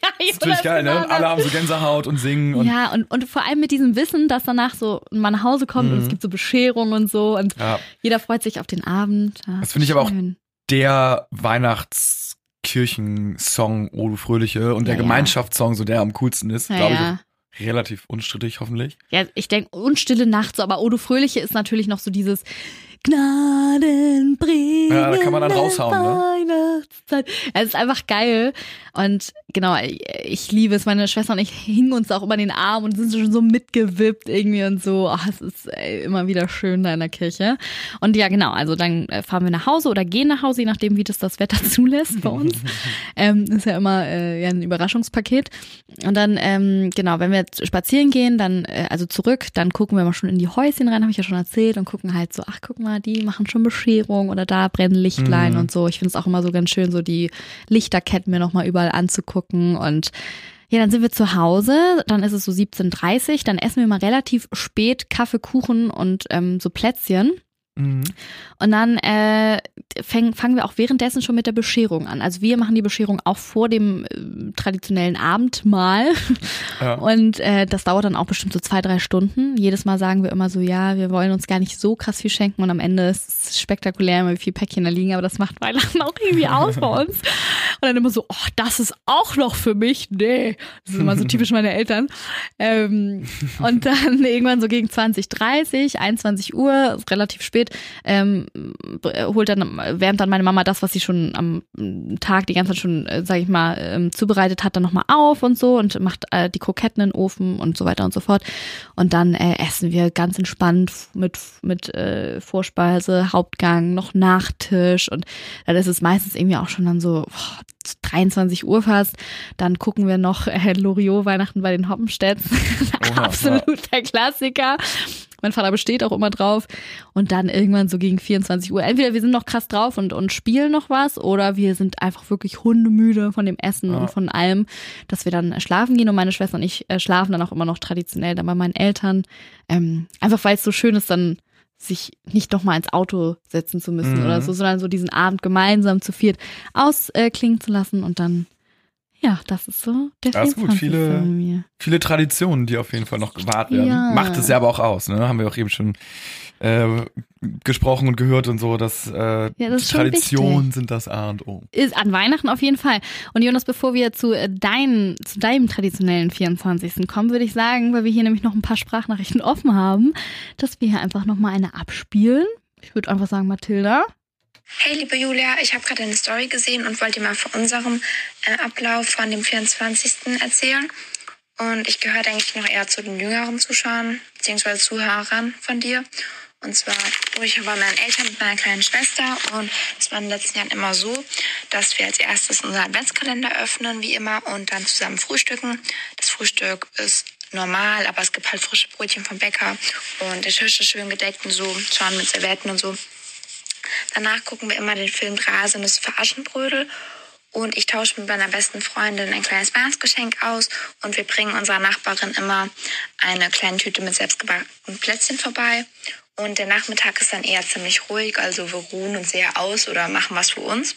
Das ist natürlich geil, ne? Und alle haben so Gänsehaut und singen und ja, und, und vor allem mit diesem Wissen, dass danach so man nach Hause kommt und es gibt so Bescherung und so und ja. jeder freut sich auf den Abend. Ja, Das finde ich aber auch. Der Weihnachtskirchensong O du Fröhliche und der Ja. Gemeinschaftssong, so der am coolsten ist, Ja, glaube ich, ja. auch relativ unstrittig, hoffentlich. Ja, ich denke, und Stille Nacht so, aber Odo Fröhliche ist natürlich noch so dieses Gnaden bringen. Ja, da kann man dann raushauen, ne? Weihnachtszeit. Es ist einfach geil. Und genau, ich liebe es. Meine Schwester und ich hingen uns auch über den Arm und sind schon so mitgewippt irgendwie und so. Ach, es ist ey, immer wieder schön da in der Kirche. Und ja, genau, also dann äh, fahren wir nach Hause oder gehen nach Hause, je nachdem, wie das das Wetter zulässt bei uns. ähm, ist ja immer äh, ja, ein Überraschungspaket. Und dann, ähm, genau, wenn wir jetzt spazieren gehen, dann, äh, also zurück, dann gucken wir mal schon in die Häuschen rein, habe ich ja schon erzählt, und gucken halt so, ach, guck mal, die machen schon Bescherung oder da brennen Lichtlein Mhm. und so. Ich finde es auch immer so ganz schön, so die Lichterketten mir nochmal überall anzugucken und Ja, dann sind wir zu Hause, dann ist es so 17.30 dann essen wir mal relativ spät Kaffee, Kuchen und ähm, so Plätzchen. Mhm. Und dann äh, fäng, fangen wir auch währenddessen schon mit der Bescherung an. Also wir machen die Bescherung auch vor dem äh, traditionellen Abendmahl. Ja. Und äh, das dauert dann auch bestimmt so zwei, drei Stunden. Jedes Mal sagen wir immer so, ja, wir wollen uns gar nicht so krass viel schenken. Und am Ende ist es spektakulär, immer wie viele Päckchen da liegen. Aber das macht Weihnachten auch irgendwie aus bei uns. Und dann immer so, oh, das ist auch noch für mich. Nee, das ist immer so typisch meine Eltern. Ähm, und dann irgendwann so gegen 20, 30, 21 Uhr, relativ spät, ähm, holt dann, wärmt dann meine Mama das, was sie schon am Tag die ganze Zeit schon, äh, sag ich mal, ähm, zubereitet hat, dann nochmal auf und so und macht äh, die Kroketten in den Ofen und so weiter und so fort. Und dann äh, essen wir ganz entspannt mit, mit äh, Vorspeise, Hauptgang, noch Nachtisch und dann ist es meistens irgendwie auch schon dann so boah, 23 Uhr fast. Dann gucken wir noch äh, Loriot Weihnachten bei den Hoppenstedts. Oha, Absoluter Klassiker. Mein Vater besteht auch immer drauf. Und dann irgendwann so gegen 24 Uhr. Entweder wir sind noch krass drauf und, und spielen noch was oder wir sind einfach wirklich hundemüde von dem Essen Ja. und von allem, dass wir dann schlafen gehen. Und meine Schwester und ich äh, schlafen dann auch immer noch traditionell dann bei meinen Eltern. Ähm, einfach weil es so schön ist, dann sich nicht noch mal ins Auto setzen zu müssen Mhm. oder so, sondern so diesen Abend gemeinsam zu viert ausklingen zu lassen und dann, ja, das ist so der Ja, ist gut. 24. Viele-. Viele Traditionen, die auf jeden Fall noch gewahrt werden. Ja. Macht es ja aber auch aus, ne? Haben wir auch eben schon äh, gesprochen und gehört und so, dass äh, Ja, das Traditionen sind das A und O. Ist an Weihnachten auf jeden Fall. Und Jonas, bevor wir zu, äh, dein, zu deinem traditionellen 24. kommen, würde ich sagen, weil wir hier nämlich noch ein paar Sprachnachrichten offen haben, dass wir hier einfach nochmal eine abspielen. Ich würde einfach sagen, Mathilda. Hey, liebe Julia, ich habe gerade eine Story gesehen und wollte dir mal von unserem äh, Ablauf von dem 24. erzählen. Und ich gehöre eigentlich noch eher zu den jüngeren Zuschauern bzw. Zuhörern von dir. Und zwar, ich bei meinen Eltern mit meiner kleinen Schwester und es war in den letzten Jahren immer so, dass wir als erstes unseren Adventskalender öffnen, wie immer, und dann zusammen frühstücken. Das Frühstück ist normal, aber es gibt halt frische Brötchen vom Bäcker und der Tisch ist schön gedeckt und so, schon mit Servietten und so. Danach gucken wir immer den Film Drase und das Veraschenbrödel. Und ich tausche mit meiner besten Freundin ein kleines Weihnachtsgeschenk aus. Und wir bringen unserer Nachbarin immer eine kleine Tüte mit selbstgebackenen Plätzchen vorbei. Und der Nachmittag ist dann eher ziemlich ruhig. Also wir ruhen uns sehr aus oder machen was für uns.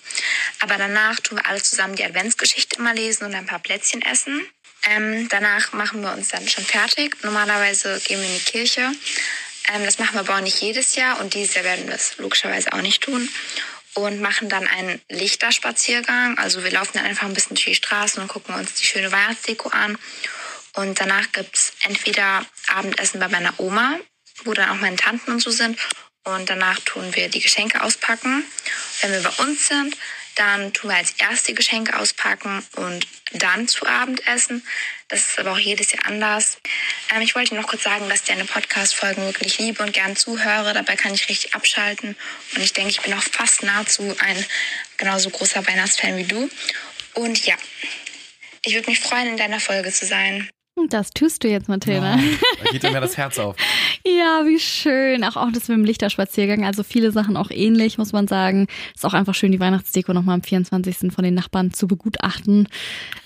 Aber danach tun wir alle zusammen die Adventsgeschichte immer lesen und ein paar Plätzchen essen. Ähm, danach machen wir uns dann schon fertig. Normalerweise gehen wir in die Kirche. Ähm, das machen wir aber auch nicht jedes Jahr und dieses Jahr werden wir es logischerweise auch nicht tun. Und machen dann einen Lichterspaziergang. Also wir laufen dann einfach ein bisschen durch die Straßen und gucken uns die schöne Weihnachtsdeko an. Und danach gibt's entweder Abendessen bei meiner Oma, wo dann auch meine Tanten und so sind. Und danach tun wir die Geschenke auspacken. Wenn wir bei uns sind, dann tun wir als erst die Geschenke auspacken und dann zu Abend essen. Das ist aber auch jedes Jahr anders. Ähm, ich wollte noch kurz sagen, dass ich deine Podcast-Folgen wirklich liebe und gern zuhöre. Dabei kann ich richtig abschalten. Und ich denke, ich bin auch fast nahezu ein genauso großer Weihnachtsfan wie du. Und ja, ich würde mich freuen, in deiner Folge zu sein. Das tust du jetzt, Mathilda. Da geht mir das Herz auf. Ja, wie schön. Auch, auch das mit dem Lichterspaziergang. Also viele Sachen auch ähnlich, muss man sagen. Ist auch einfach schön, die Weihnachtsdeko nochmal am 24. von den Nachbarn zu begutachten.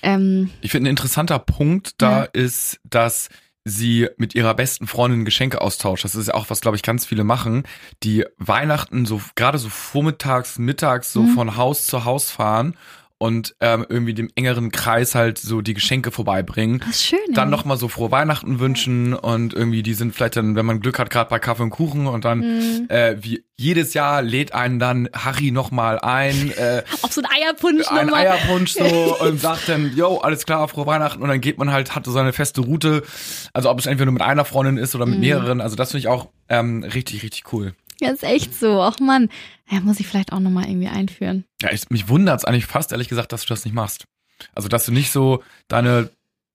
Ähm, Ich finde, ein interessanter Punkt da Ja. ist, dass sie mit ihrer besten Freundin Geschenke austauscht. Das ist ja auch, was, glaube ich, ganz viele machen, die Weihnachten so gerade so vormittags, mittags so Mhm. von Haus zu Haus fahren und ähm, irgendwie dem engeren Kreis halt so die Geschenke vorbeibringen. das ist schön. Dann nochmal so frohe Weihnachten wünschen und irgendwie die sind vielleicht dann, wenn man Glück hat, gerade bei Kaffee und Kuchen und dann Mhm. äh, wie jedes Jahr lädt einen dann Harry nochmal ein, äh, Auf so ein Eierpunsch ein nochmal. Eierpunsch so und sagt dann, yo, alles klar, frohe Weihnachten und dann geht man halt, hat so seine feste Route. Also ob es entweder nur mit einer Freundin ist oder mit Mhm. mehreren, also das finde ich auch ähm, richtig, richtig cool. Ja, ist echt so. Ach man, ja, muss ich vielleicht auch nochmal irgendwie einführen. Ja, ich, mich wundert es eigentlich fast, ehrlich gesagt, dass du das nicht machst. Also dass du nicht so deine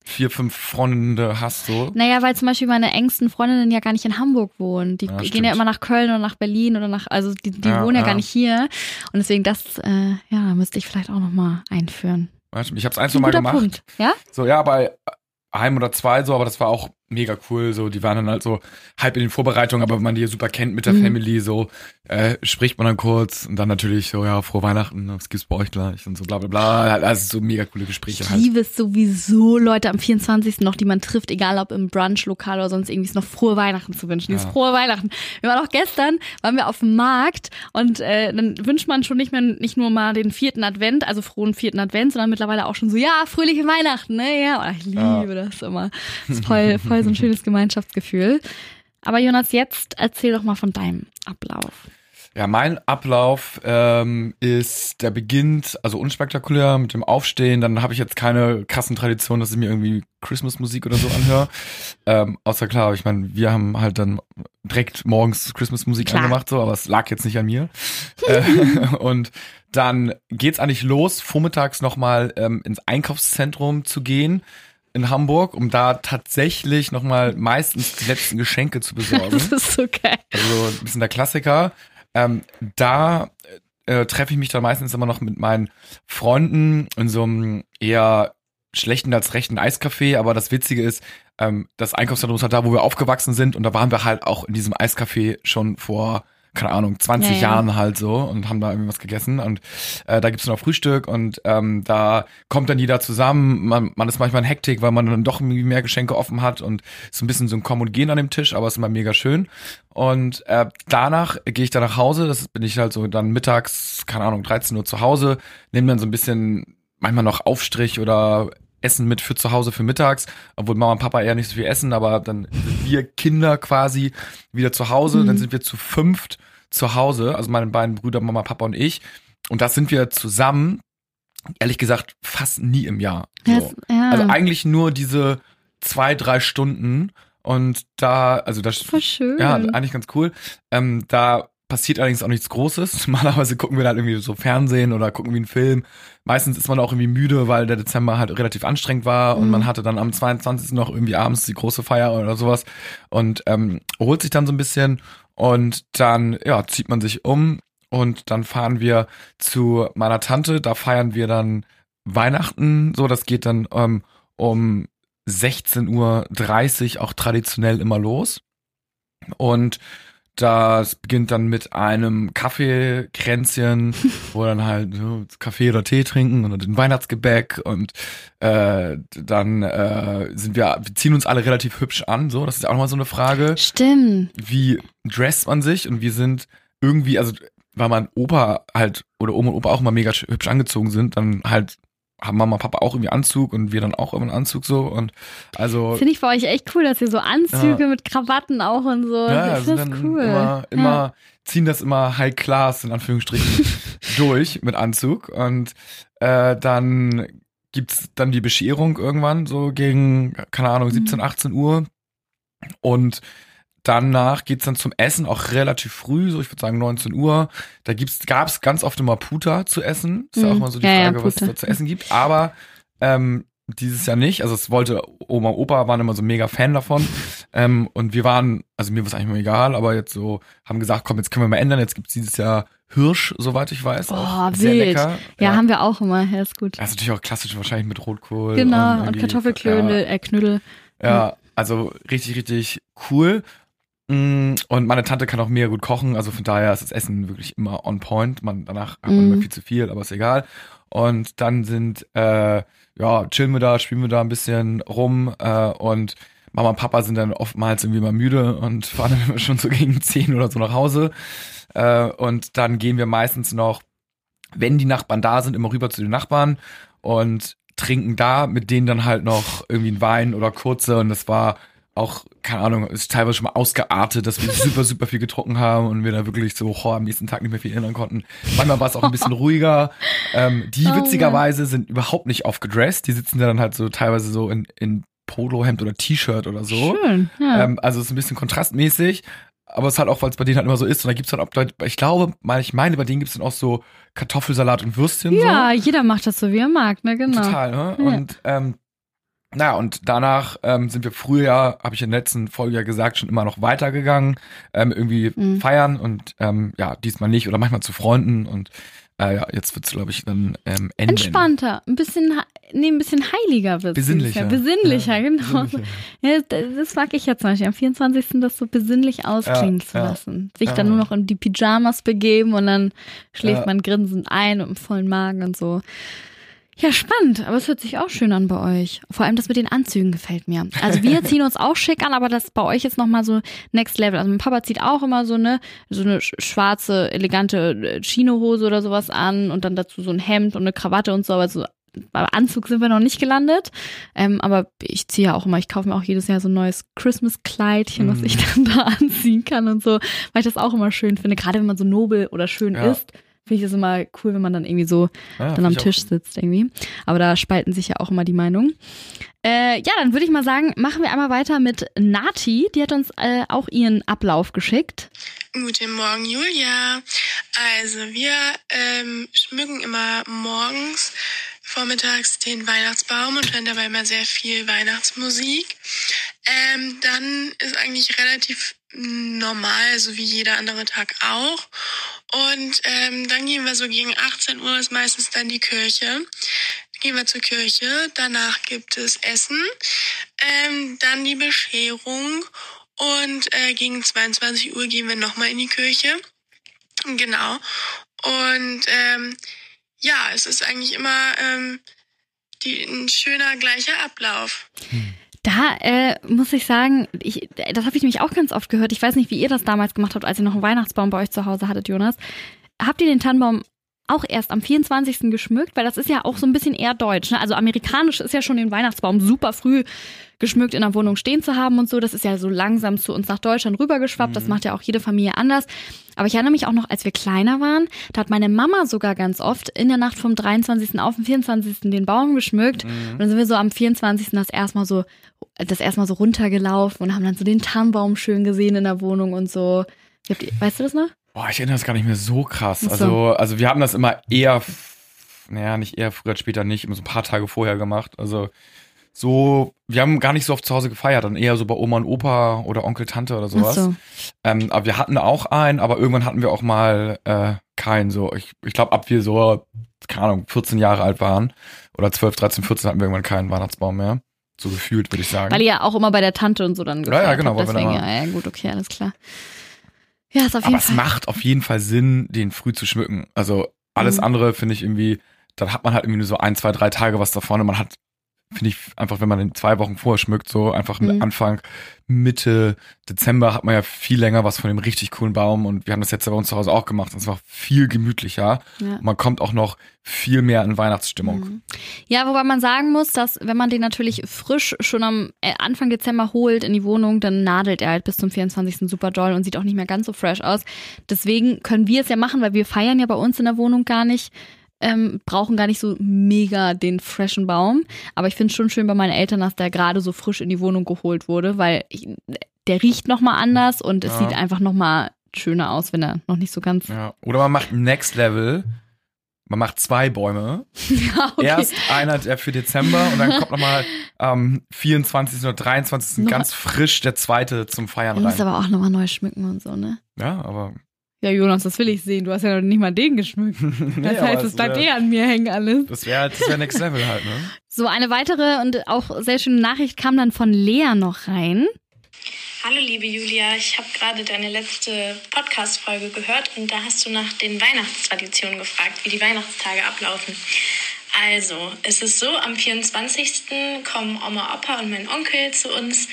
vier, fünf Freunde hast so. Naja, weil zum Beispiel meine engsten Freundinnen ja gar nicht in Hamburg wohnen. Die Ja, gehen stimmt. ja immer nach Köln oder nach Berlin oder nach, also die, die Ja, wohnen ja, ja. gar nicht hier. Und deswegen das, äh, ja, müsste ich vielleicht auch nochmal einführen. Ich habe es ein, zwei Mal gemacht. Punkt. Ja? So, ja, bei einem oder zwei so, aber das war auch mega cool. So, die waren dann halt so halb in den Vorbereitungen, aber wenn man die super kennt mit der Family, so äh, spricht man dann kurz und dann natürlich so, ja, frohe Weihnachten, was gibt's bei euch gleich und so bla bla bla. Also so mega coole Gespräche Ich halt. liebe es sowieso, Leute am 24. noch, die man trifft, egal ob im Brunch-Lokal oder sonst irgendwie, ist noch frohe Weihnachten zu wünschen. Dieses Ja. frohe Weihnachten. Wir waren auch gestern, waren wir auf dem Markt und äh, dann wünscht man schon nicht mehr nicht nur mal den vierten Advent, also frohen vierten Advent, sondern mittlerweile auch schon so, ja, fröhliche Weihnachten, ne? Ja, oh, ich liebe das immer. Das ist voll, voll so ein schönes Gemeinschaftsgefühl. Aber Jonas, jetzt erzähl doch mal von deinem Ablauf. Ja, mein Ablauf ähm, ist, der beginnt, also unspektakulär mit dem Aufstehen. Dann habe ich jetzt keine krassen Traditionen, dass ich mir irgendwie Christmas-Musik oder so anhöre. ähm, außer klar, ich meine, wir haben halt dann direkt morgens Christmas-Musik angemacht, so, aber es lag jetzt nicht an mir. äh, und dann geht's eigentlich los, vormittags nochmal ähm, ins Einkaufszentrum zu gehen in Hamburg, um da tatsächlich nochmal meistens die letzten Geschenke zu besorgen. Das ist so geil. Also ein bisschen der Klassiker. Ähm, da äh, treffe ich mich dann meistens immer noch mit meinen Freunden in so einem eher schlechten als rechten Eiscafé. Aber das Witzige ist, ähm, das Einkaufszentrum ist halt da, wo wir aufgewachsen sind. Und da waren wir halt auch in diesem Eiscafé schon vor, keine Ahnung, 20 Ja, ja. Jahren halt so und haben da irgendwie was gegessen. Und äh, da gibt's noch Frühstück und ähm, da kommt dann jeder zusammen. Man, man ist manchmal in Hektik, weil man dann doch irgendwie mehr Geschenke offen hat und so ein bisschen so ein Kommen und Gehen an dem Tisch, aber es ist immer mega schön. Und äh, danach gehe ich dann nach Hause. Das bin ich halt so dann mittags, keine Ahnung, 13 Uhr zu Hause, nehme dann so ein bisschen manchmal noch Aufstrich oder Essen mit für zu Hause für mittags, obwohl Mama und Papa eher nicht so viel essen, aber dann sind wir Kinder quasi wieder zu Hause, dann sind wir zu fünft zu Hause, also meine beiden Brüder, Mama, Papa und ich. Und das sind wir zusammen, ehrlich gesagt, fast nie im Jahr. So. Ja, es- ja. Also eigentlich nur diese zwei, drei Stunden. Und da, also das Voll schön. ja, eigentlich ganz cool. Ähm, da passiert allerdings auch nichts Großes. Normalerweise gucken wir dann irgendwie so Fernsehen oder gucken wie einen Film. Meistens ist man auch irgendwie müde, weil der Dezember halt relativ anstrengend war und Mhm. man hatte dann am 22. noch irgendwie abends die große Feier oder sowas und ähm, holt sich dann so ein bisschen und dann ja zieht man sich um und dann fahren wir zu meiner Tante. Da feiern wir dann Weihnachten. So, das geht dann ähm, um 16.30 Uhr auch traditionell immer los. Und das beginnt dann mit einem Kaffeekränzchen, wo dann halt so Kaffee oder Tee trinken und den Weihnachtsgebäck und äh, dann äh, sind wir, wir ziehen uns alle relativ hübsch an, so, das ist auch nochmal so eine Frage. Stimmt. wie dresst man sich? Und wir sind irgendwie, also weil mein Opa halt oder Oma und Opa auch mal mega sch- hübsch angezogen sind, dann halt haben Mama und Papa auch irgendwie Anzug und wir dann auch immer einen Anzug so und also Finde ich bei euch echt cool, dass ihr so Anzüge mit Krawatten auch und so. ja, das dann cool. immer, immer Ja. ziehen das immer High Class in Anführungsstrichen durch mit Anzug und äh, dann gibt's dann die Bescherung irgendwann so gegen keine Ahnung 17, 18 Uhr und danach geht's dann zum Essen auch relativ früh, so ich würde sagen 19 Uhr. Da gibt's gab's ganz oft immer Puta zu essen. Ist ja auch Mhm. mal so die Ja, ja, Frage, was es da zu essen gibt. Aber ähm, dieses Jahr nicht. Also es wollte Oma und Opa waren immer so mega Fan davon. Ähm, und wir waren, also mir war es eigentlich mal egal, aber jetzt so haben gesagt, komm, jetzt können wir mal ändern. Jetzt gibt's dieses Jahr Hirsch, soweit ich weiß. auch Oh, sehr wild. lecker. Ja, haben wir auch immer. Ja, ist gut. Das ist natürlich auch klassisch wahrscheinlich mit Rotkohl. genau. Und, irgendwie- Kartoffelklödel, äh, Knödel. ja, also richtig, richtig cool. Mm, Und meine Tante kann auch mega gut kochen, also von daher ist das Essen wirklich immer on point. Man, danach hat man Mhm. immer viel zu viel, aber ist egal. Und dann sind, äh, ja, chillen wir da, spielen wir da ein bisschen rum äh, und Mama und Papa sind dann oftmals irgendwie mal müde und fahren dann immer schon so gegen 10 oder so nach Hause. Äh, und dann gehen wir meistens noch, wenn die Nachbarn da sind, immer rüber zu den Nachbarn und trinken da mit denen dann halt noch irgendwie einen Wein oder kurze und das war auch, keine Ahnung, ist teilweise schon mal ausgeartet, dass wir super, super viel getrunken haben und wir da wirklich so oh, am nächsten Tag nicht mehr viel erinnern konnten. Manchmal war es auch ein bisschen ruhiger. Ähm, die Oh witzigerweise sind überhaupt nicht aufgedresst. Die sitzen da dann halt so teilweise so in, in Polohemd oder T-Shirt oder so. Schön. Ja. Ähm, also es ist ein bisschen kontrastmäßig, aber es ist halt auch, weil es bei denen halt immer so ist. Und da gibt's dann auch, ich glaube, ich meine, bei denen gibt's dann auch so Kartoffelsalat und Würstchen so. ja, jeder macht das so, wie er mag, ne? Genau. Total, ne? Ja. Und ähm, naja, und danach ähm, sind wir früher, habe ich in der letzten Folge ja gesagt, schon immer noch weitergegangen, ähm, irgendwie Mhm. feiern und ähm, ja, diesmal nicht oder manchmal zu Freunden und Äh, ja, jetzt wird's, glaube ich, dann ähm, enden. Entspannter, ein bisschen, nee, ein bisschen heiliger wird Besinnlicher. Besinnlicher, Ja, genau. besinnlicher. Ja, das das mag ich jetzt zum Beispiel. Am 24. das so besinnlich ausklingen Ja, zu ja. lassen. Sich dann Ja. nur noch in die Pyjamas begeben und dann schläft Ja. man grinsend ein und im vollen Magen und so. Ja, spannend, aber es hört sich auch schön an bei euch. Vor allem das mit den Anzügen gefällt mir. Also wir ziehen uns auch schick an, aber das bei euch ist nochmal so Next Level. Also mein Papa zieht auch immer so eine, so eine sch- schwarze, elegante äh, Chinohose oder sowas an und dann dazu so ein Hemd und eine Krawatte und so, aber so beim Anzug sind wir noch nicht gelandet. Ähm, aber ich ziehe ja auch immer, ich kaufe mir auch jedes Jahr so ein neues Christmas-Kleidchen, was Mhm. ich dann da anziehen kann und so, weil ich das auch immer schön finde. Gerade wenn man so nobel oder schön Ja. ist, finde ich das immer cool, wenn man dann irgendwie so Ja, dann am Tisch sitzt irgendwie. Aber da spalten sich ja auch immer die Meinungen. Äh, ja, dann würde ich mal sagen, machen wir einmal weiter mit Nati. Die hat uns äh, auch ihren Ablauf geschickt. Guten Morgen, Julia. Also, wir ähm, schmücken immer morgens, vormittags den Weihnachtsbaum und hören dabei immer sehr viel Weihnachtsmusik. Ähm, dann ist eigentlich relativ normal, so wie jeder andere Tag auch. Und ähm, dann gehen wir so gegen 18 Uhr, ist meistens dann die Kirche. Gehen wir zur Kirche, danach gibt es Essen, ähm, dann die Bescherung und äh, gegen 22 Uhr gehen wir nochmal in die Kirche. Genau. Und ähm, ja, es ist eigentlich immer ähm, die, ein schöner gleicher Ablauf. Da äh, muss ich sagen, ich, das habe ich nämlich auch ganz oft gehört. Ich weiß nicht, wie ihr das damals gemacht habt, als ihr noch einen Weihnachtsbaum bei euch zu Hause hattet, Jonas. Habt ihr den Tannenbaum auch erst am 24. geschmückt? Weil das ist ja auch so ein bisschen eher deutsch. Ne? Also amerikanisch ist ja schon den Weihnachtsbaum super früh geschmückt in der Wohnung stehen zu haben und so. Das ist ja so langsam zu uns nach Deutschland rübergeschwappt. Das macht ja auch jede Familie anders. Aber ich erinnere mich auch noch, als wir kleiner waren, da hat meine Mama sogar ganz oft in der Nacht vom 23. auf den 24. den Baum geschmückt. Und dann sind wir so am 24. das erstmal so, das erstmal so runtergelaufen und haben dann so den Tannenbaum schön gesehen in der Wohnung und so. Weißt du das noch? Boah, ich erinnere das gar nicht mehr so krass. So. Also, also wir haben das immer eher, naja, nicht eher früher, später nicht, immer so ein paar Tage vorher gemacht. Also so, wir haben gar nicht so oft zu Hause gefeiert, dann eher so bei Oma und Opa oder Onkel, Tante oder sowas. So. Ähm, aber wir hatten auch einen, aber irgendwann hatten wir auch mal äh, keinen. So, ich, ich glaube, ab wir so, keine Ahnung, 14 Jahre alt waren oder 12, 13, 14 hatten wir irgendwann keinen Weihnachtsbaum mehr. So gefühlt, würde ich sagen. Weil ihr ja auch immer bei der Tante und so dann gefeiert ja, genau, habt. Deswegen, ja, ja, gut, okay, alles klar. Ja, ist auf Aber jeden es Fall. macht auf jeden Fall Sinn, den früh zu schmücken. Also alles Mhm. andere finde ich irgendwie, dann hat man halt irgendwie nur so ein, zwei, drei Tage was davon und man hat, finde ich, einfach, wenn man den zwei Wochen vorher schmückt, so einfach Mhm. Anfang, Mitte Dezember hat man ja viel länger was von dem richtig coolen Baum und wir haben das jetzt bei uns zu Hause auch gemacht und es war viel gemütlicher. Ja. Man kommt auch noch viel mehr in Weihnachtsstimmung. Mhm. Ja, wobei man sagen muss, dass wenn man den natürlich frisch schon am äh, Anfang Dezember holt in die Wohnung, dann nadelt er halt bis zum 24. super doll und sieht auch nicht mehr ganz so fresh aus. Deswegen können wir es ja machen, weil wir feiern ja bei uns in der Wohnung gar nicht, ähm, brauchen gar nicht so mega den freshen Baum. Aber ich finde es schon schön bei meinen Eltern, dass der gerade so frisch in die Wohnung geholt wurde, weil ich, der riecht nochmal anders und es Ja. sieht einfach nochmal schöner aus, wenn er noch nicht so ganz. Ja. Oder man macht Next Level. Man macht zwei Bäume. Ja, okay. Erst einer für Dezember und dann kommt nochmal am 24. oder 23. Noch- ganz frisch der zweite zum Feiern Man muss rein. aber auch nochmal neu schmücken und so, ne? Ja, aber. Ja, Jonas, das will ich sehen. Du hast ja noch nicht mal den geschmückt. Das heißt, es bleibt eh an mir hängen alles. Das wäre das wär Next Level halt, ne? So, eine weitere und auch sehr schöne Nachricht kam dann von Lea noch rein. Hallo liebe Julia, ich habe gerade deine letzte Podcast-Folge gehört und da hast du nach den Weihnachtstraditionen gefragt, wie die Weihnachtstage ablaufen. Also, es ist so, am 24. kommen Oma, Opa und mein Onkel zu uns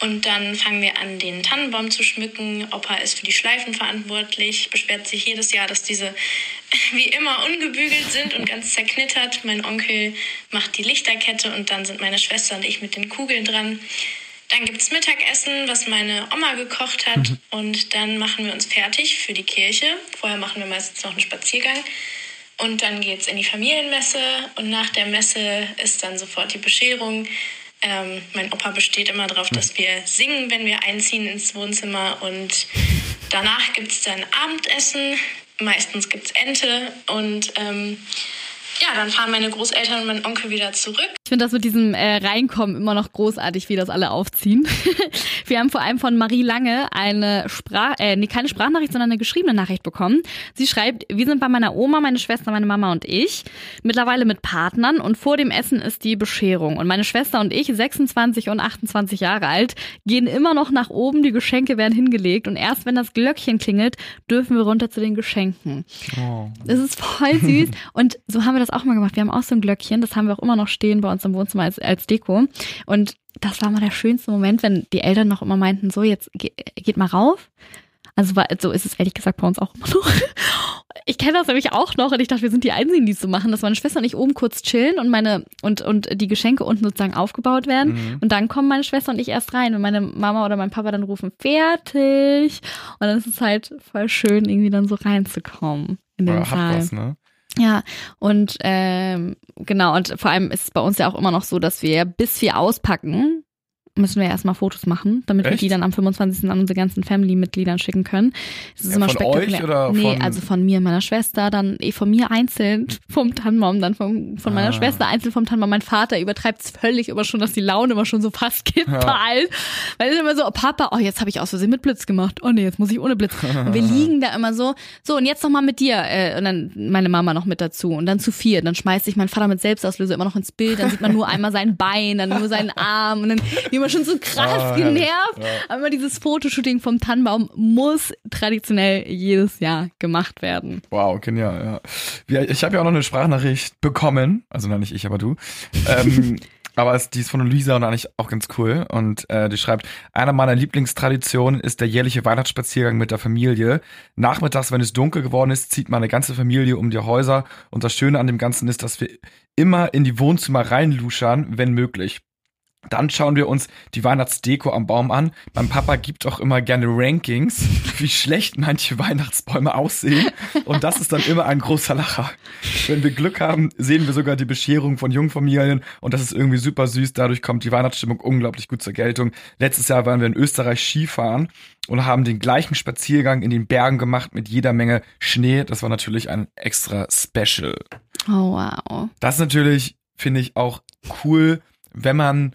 und dann fangen wir an, den Tannenbaum zu schmücken. Opa ist für die Schleifen verantwortlich, beschwert sich jedes Jahr, dass diese wie immer ungebügelt sind und ganz zerknittert. Mein Onkel macht die Lichterkette und dann sind meine Schwester und ich mit den Kugeln dran. Dann gibt's Mittagessen, was meine Oma gekocht hat. Und dann machen wir uns fertig für die Kirche. Vorher machen wir meistens noch einen Spaziergang. Und dann geht's in die Familienmesse. Und nach der Messe ist dann sofort die Bescherung. Ähm, mein Opa besteht immer darauf, dass wir singen, wenn wir einziehen ins Wohnzimmer. Und danach gibt's dann Abendessen. Meistens gibt's Ente. Und ähm, ja, dann fahren meine Großeltern und mein Onkel wieder zurück. Ich finde das mit diesem äh, Reinkommen immer noch großartig, wie das alle aufziehen. Wir haben vor allem von Marie Lange eine Sprach, äh, nee, keine Sprachnachricht, sondern eine geschriebene Nachricht bekommen. Sie schreibt, wir sind bei meiner Oma, meine Schwester, meine Mama und ich, mittlerweile mit Partnern und vor dem Essen ist die Bescherung. Und meine Schwester und ich, 26 und 28 Jahre alt, gehen immer noch nach oben, die Geschenke werden hingelegt und erst wenn das Glöckchen klingelt, dürfen wir runter zu den Geschenken. Oh. Das ist voll süß. Und so haben wir das auch mal gemacht. Wir haben auch so ein Glöckchen, das haben wir auch immer noch stehen bei uns im Wohnzimmer als, als Deko. Und das war mal der schönste Moment, wenn die Eltern noch immer meinten, so, jetzt ge geht mal rauf. Also so ist es ehrlich gesagt bei uns auch immer noch. Ich kenne das nämlich auch noch und ich dachte, wir sind die Einzigen, die es so machen, dass meine Schwester und ich oben kurz chillen und meine und und die Geschenke unten sozusagen aufgebaut werden Mhm. und dann kommen meine Schwester und ich erst rein und meine Mama oder mein Papa dann rufen fertig und dann ist es halt voll schön irgendwie dann so reinzukommen in den Ja, Saal. was, ne? Ja, und ähm, genau, und vor allem ist es bei uns ja auch immer noch so, dass wir, bis wir auspacken, müssen wir erstmal Fotos machen, damit wir Echt? die dann am 25. an unsere ganzen Family-Mitgliedern schicken können. Das ist Ja, immer von spektakulär. euch oder nee, von- also von mir und meiner Schwester, dann eh von mir einzeln vom Tannenbaum, dann von meiner Ah. Schwester einzeln vom Tannenbaum. Mein Vater übertreibt es völlig immer schon, dass die Laune immer schon so fast geballt. Weil es immer so, oh Papa, oh jetzt habe ich aus Versehen mit Blitz gemacht. Oh nee, jetzt muss ich ohne Blitz. Und wir liegen da immer so, so und jetzt noch mal mit dir. Äh, und dann meine Mama noch mit dazu. Und dann zu vier. Dann schmeißt sich mein Vater mit Selbstauslöser immer noch ins Bild. Dann sieht man nur einmal sein Bein, dann nur seinen Arm. Und dann immer schon so krass Ah, herrlich. genervt. Ja. Aber dieses Fotoshooting vom Tannenbaum muss traditionell jedes Jahr gemacht werden. Wow, genial, ja. Ich habe ja auch noch eine Sprachnachricht bekommen, also nein, nicht ich, aber du. Ähm, aber es, die ist von Luisa und eigentlich auch ganz cool. Und äh, die schreibt, einer meiner Lieblingstraditionen ist der jährliche Weihnachtsspaziergang mit der Familie. Nachmittags, wenn es dunkel geworden ist, zieht meine ganze Familie um die Häuser. Und das Schöne an dem Ganzen ist, dass wir immer in die Wohnzimmer reinluschern, wenn möglich. Dann schauen wir uns die Weihnachtsdeko am Baum an. Mein Papa gibt auch immer gerne Rankings, wie schlecht manche Weihnachtsbäume aussehen. Und das ist dann immer ein großer Lacher. Wenn wir Glück haben, sehen wir sogar die Bescherung von Jungfamilien. Und das ist irgendwie super süß. Dadurch kommt die Weihnachtsstimmung unglaublich gut zur Geltung. Letztes Jahr waren wir in Österreich Skifahren und haben den gleichen Spaziergang in den Bergen gemacht mit jeder Menge Schnee. Das war natürlich ein extra Special. Oh wow. Das ist natürlich, finde ich, auch cool, wenn man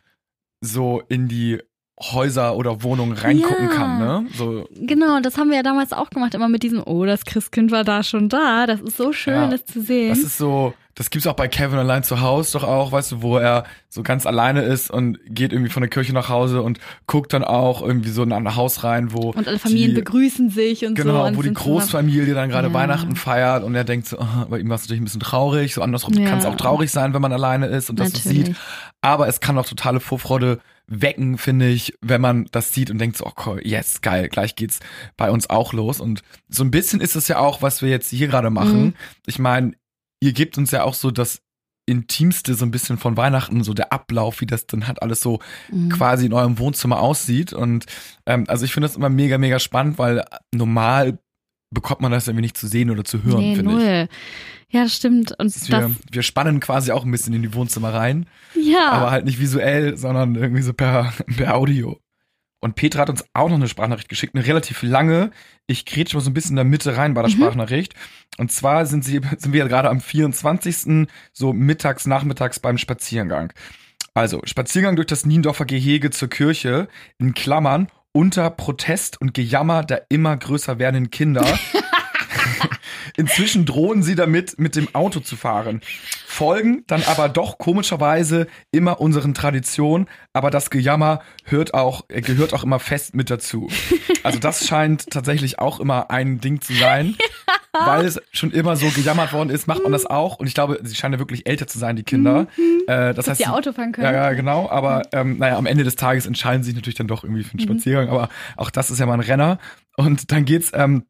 so in die Häuser oder Wohnungen reingucken Ja. kann, ne? So, Genau, das haben wir ja damals auch gemacht, immer mit diesem, oh, das Christkind war da schon da. Das ist so schön, Ja, das zu sehen. das ist so, das gibt's auch bei Kevin allein zu Hause doch auch, weißt du, wo er so ganz alleine ist und geht irgendwie von der Kirche nach Hause und guckt dann auch irgendwie so in ein Haus rein, wo und alle Familien die, begrüßen sich und so. Genau, wo die. Großfamilie dann gerade Ja. Weihnachten feiert und er denkt so, oh, bei ihm war es natürlich ein bisschen traurig. So andersrum Ja. kann es auch traurig sein, wenn man alleine ist und das sieht. Aber es kann auch totale Vorfreude wecken, finde ich, wenn man das sieht und denkt so, oh cool, yes, geil, gleich geht's bei uns auch los. Und so ein bisschen ist es ja auch, was wir jetzt hier gerade machen. Mhm. Ich meine, ihr gebt uns ja auch so das Intimste so ein bisschen von Weihnachten, so der Ablauf, wie das dann halt alles so Mhm. quasi in eurem Wohnzimmer aussieht. Und ähm, also ich finde das immer mega, mega spannend, weil normal bekommt man das irgendwie nicht zu sehen oder zu hören, nee, finde ich. Ja, stimmt. Und das, wir, wir spannen quasi auch ein bisschen in die Wohnzimmer rein, ja. aber halt nicht visuell, sondern irgendwie so per, per Audio. Und Petra hat uns auch noch eine Sprachnachricht geschickt, eine relativ lange. Ich kriege mal so ein bisschen in der Mitte rein bei der Mhm. Sprachnachricht. Und zwar sind, sie, sind wir ja gerade am 24. so mittags, nachmittags beim Spaziergang. Also, Spaziergang durch das Niendorfer Gehege zur Kirche, in Klammern, unter Protest und Gejammer der immer größer werdenden Kinder. Inzwischen drohen sie damit, mit dem Auto zu fahren. Folgen dann aber doch komischerweise immer unseren Traditionen, aber das Gejammer hört auch, äh, gehört auch immer fest mit dazu. Also das scheint tatsächlich auch immer ein Ding zu sein. Weil es schon immer so gejammert worden ist, macht man das auch. Und ich glaube, sie scheinen ja wirklich älter zu sein, die Kinder. Äh, das dass heißt, die Auto fahren können. ja, genau. Aber ähm, naja, am Ende des Tages entscheiden sie sich natürlich dann doch irgendwie für einen Mhm. Spaziergang. Aber auch das ist ja mal ein Renner. Und dann geht's ähm,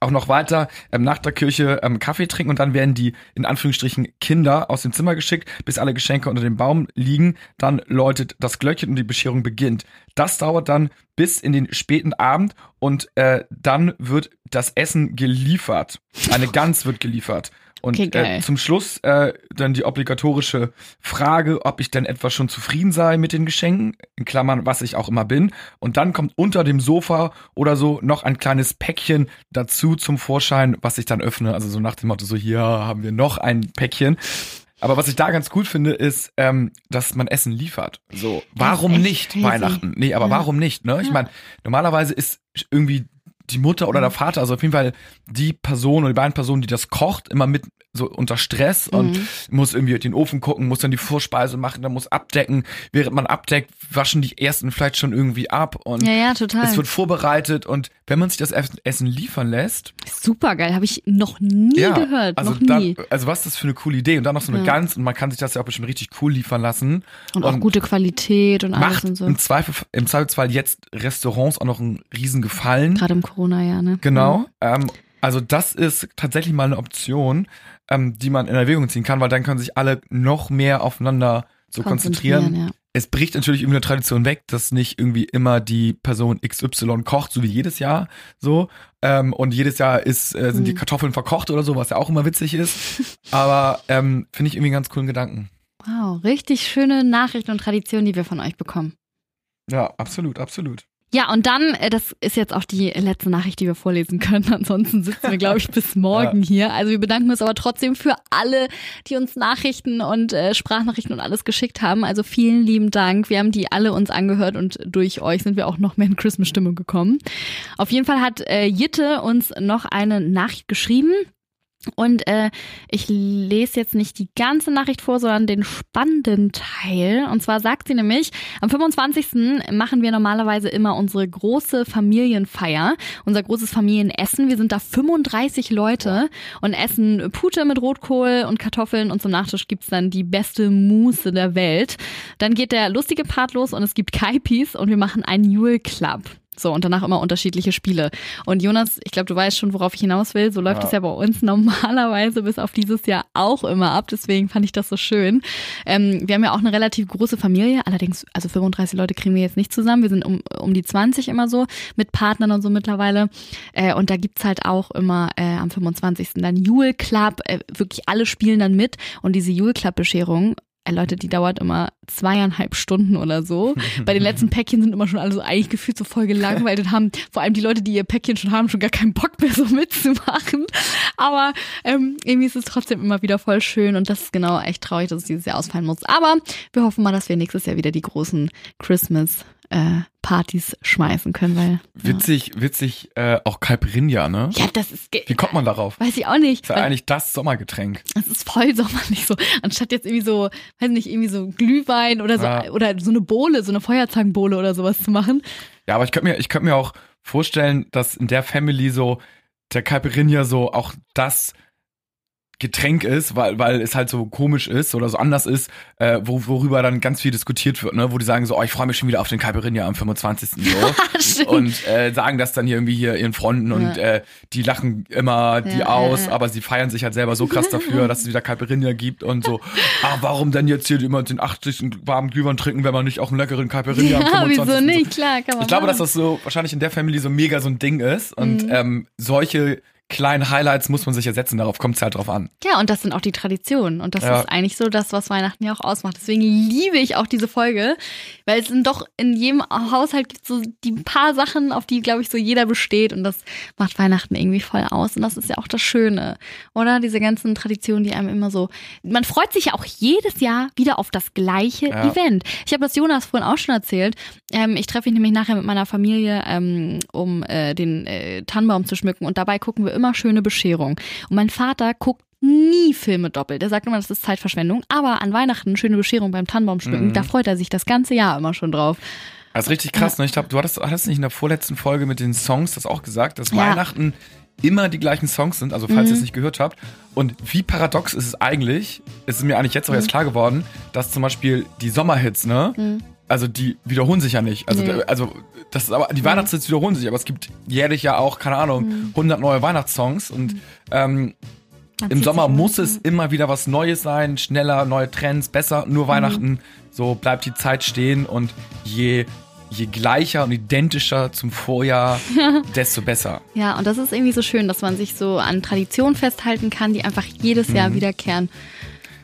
auch noch weiter ähm, nach der Kirche ähm, Kaffee trinken und dann werden die in Anführungsstrichen Kinder aus dem Zimmer geschickt, bis alle Geschenke unter dem Baum liegen. Dann läutet das Glöckchen und die Bescherung beginnt. Das dauert dann bis in den späten Abend und äh, dann wird das Essen geliefert. Eine Gans wird geliefert. Und Okay, äh, zum Schluss äh, dann die obligatorische Frage, ob ich denn etwa schon zufrieden sei mit den Geschenken, in Klammern, was ich auch immer bin. Und dann kommt unter dem Sofa oder so noch ein kleines Päckchen dazu zum Vorschein, was ich dann öffne. Also so nach dem Motto, so hier haben wir noch ein Päckchen. Aber was ich da ganz cool finde, ist, ähm, dass man Essen liefert. So, warum nicht crazy. Weihnachten? Nee, aber Ja. warum nicht? Ne? Ich Ja. meine, normalerweise ist irgendwie die Mutter oder der Vater, also auf jeden Fall die Person oder die beiden Personen, die das kocht, immer mit so unter Stress und Mhm. muss irgendwie den Ofen gucken, muss dann die Vorspeise machen, dann muss abdecken. Während man abdeckt, waschen die ersten vielleicht schon irgendwie ab und Ja, ja, total. es wird vorbereitet und wenn man sich das Essen liefern lässt, Super geil, habe ich noch nie gehört, also noch nie. Dann, also was ist das für eine coole Idee und dann noch so eine Ja. Gans und man kann sich das ja auch bestimmt richtig cool liefern lassen und auch gute Qualität und alles und so. im Zweifel im Zweifelsfall jetzt Restaurants auch noch einen riesen Gefallen. Gerade im Corona-Jahr, ne? Genau. Ähm, also das ist tatsächlich mal eine Option, ähm, die man in Erwägung ziehen kann, weil dann können sich alle noch mehr aufeinander so konzentrieren. Ja. Es bricht natürlich irgendwie eine Tradition weg, dass nicht irgendwie immer die Person XY kocht, so wie jedes Jahr so. Ähm, und jedes Jahr ist, äh, sind die Mhm. Kartoffeln verkocht oder so, was ja auch immer witzig ist. Aber ähm, finde ich irgendwie einen ganz coolen Gedanken. Wow, richtig schöne Nachrichten und Traditionen, die wir von euch bekommen. Ja, absolut, absolut. Ja, und dann, äh, das ist jetzt auch die letzte Nachricht, die wir vorlesen können. Ansonsten sitzen wir, glaube ich, bis morgen hier. Also wir bedanken uns aber trotzdem für alle, die uns Nachrichten und äh, Sprachnachrichten und alles geschickt haben. Also vielen lieben Dank. Wir haben die alle uns angehört und durch euch sind wir auch noch mehr in Christmas-Stimmung gekommen. Auf jeden Fall hat äh, Jitte uns noch eine Nachricht geschrieben. Und äh, ich lese jetzt nicht die ganze Nachricht vor, sondern den spannenden Teil. Und zwar sagt sie nämlich, am 25. machen wir normalerweise immer unsere große Familienfeier, unser großes Familienessen. Wir sind da 35 Leute und essen Pute mit Rotkohl und Kartoffeln und zum Nachtisch gibt's dann die beste Mousse der Welt. Dann geht der lustige Part los und es gibt Kaipis und wir machen einen Yule Club. So, und danach immer unterschiedliche Spiele. Und Jonas, ich glaube, du weißt schon, worauf ich hinaus will. So läuft Ja. es ja bei uns normalerweise bis auf dieses Jahr auch immer ab. Deswegen fand ich das so schön. Ähm, wir haben ja auch eine relativ große Familie. Allerdings, also 35 Leute kriegen wir jetzt nicht zusammen. Wir sind um, um die 20 immer so mit Partnern und so mittlerweile. Äh, und da gibt's halt auch immer äh, am 25. dann Yule Club. Äh, wirklich alle spielen dann mit. Und diese Yule Club Bescherung, Leute, die dauert immer zweieinhalb Stunden oder so. Bei den letzten Päckchen sind immer schon alle so eigentlich gefühlt so voll gelangweilt und haben vor allem die Leute, die ihr Päckchen schon haben, schon gar keinen Bock mehr so mitzumachen. Aber ähm, irgendwie ist es trotzdem immer wieder voll schön und das ist genau echt traurig, dass es dieses Jahr ausfallen muss. Aber wir hoffen mal, dass wir nächstes Jahr wieder die großen Christmas äh, Partys schmeißen können, weil ja. Witzig, witzig, äh, auch Caipirinha, ne? ja, das ist Wie kommt man darauf? weiß ich auch nicht. Ist ja eigentlich das Sommergetränk. Es ist voll sommerlich so. Anstatt jetzt irgendwie so, weiß nicht, irgendwie so Glühwein oder so, Ja. oder so eine Bohle, so eine Feuerzangenbowle oder sowas zu machen. Ja, aber ich könnte mir, ich könnte mir auch vorstellen, dass in der Family so der Caipirinha so auch das Getränk ist, weil, weil es halt so komisch ist oder so anders ist, äh, wo, worüber dann ganz viel diskutiert wird, ne? Wo die sagen so, oh, ich freue mich schon wieder auf den Caipirinha am 25. So. Und äh, sagen das dann hier irgendwie hier ihren Freunden und äh, die lachen immer die Ja, aus, ja, ja. aber sie feiern sich halt selber so krass dafür, dass es wieder Caipirinha gibt und so, ah, warum denn jetzt hier immer den 80. warmen Glühwein trinken, wenn man nicht auch einen leckeren Caipirinha am ja, 25. wieso so nicht? Klar, kann man ich glaube, dass machen. das so wahrscheinlich in der Family so mega so ein Ding ist. Und Mhm. ähm, solche kleinen Highlights muss man sich ersetzen, darauf kommt es halt drauf an. Ja, und das sind auch die Traditionen. Und das Ja. ist eigentlich so das, was Weihnachten ja auch ausmacht. Deswegen liebe ich auch diese Folge, weil es sind doch in jedem Haushalt gibt so die paar Sachen, auf die, glaube ich, so jeder besteht. Und das macht Weihnachten irgendwie voll aus. Und das ist ja auch das Schöne, oder? Diese ganzen Traditionen, die einem immer so. Man freut sich ja auch jedes Jahr wieder auf das gleiche Ja. Event. Ich habe das Jonas vorhin auch schon erzählt. Ähm, ich treffe mich nämlich nachher mit meiner Familie, ähm, um äh, den äh, Tannenbaum zu schmücken. Und dabei gucken wir immer schöne Bescherung. Und mein Vater guckt nie Filme doppelt. Er sagt immer, das ist Zeitverschwendung. Aber an Weihnachten schöne Bescherung beim Tannenbaum schmücken, Mhm. da freut er sich das ganze Jahr immer schon drauf. Das ist richtig krass, ne? Ich glaube, du hattest, hattest nicht in der vorletzten Folge mit den Songs das auch gesagt, dass Ja. Weihnachten immer die gleichen Songs sind, also falls Mhm. ihr es nicht gehört habt. Und wie paradox ist es eigentlich, ist es mir eigentlich jetzt auch Mhm. erst klar geworden, dass zum Beispiel die Sommerhits, ne? Mhm. Also die wiederholen sich ja nicht. Also, Nee. also das ist aber die Weihnachtshits wiederholen sich, aber es gibt jährlich ja auch, keine Ahnung, Mhm. 100 neue Weihnachtssongs und ähm, Man im Sommer muss es immer wieder was Neues sein, schneller, neue Trends, besser. Mhm. Nur Weihnachten, so bleibt die Zeit stehen und je, je gleicher und identischer zum Vorjahr, desto besser. Ja, und das ist irgendwie so schön, dass man sich so an Traditionen festhalten kann, die einfach jedes Jahr Mhm. wiederkehren.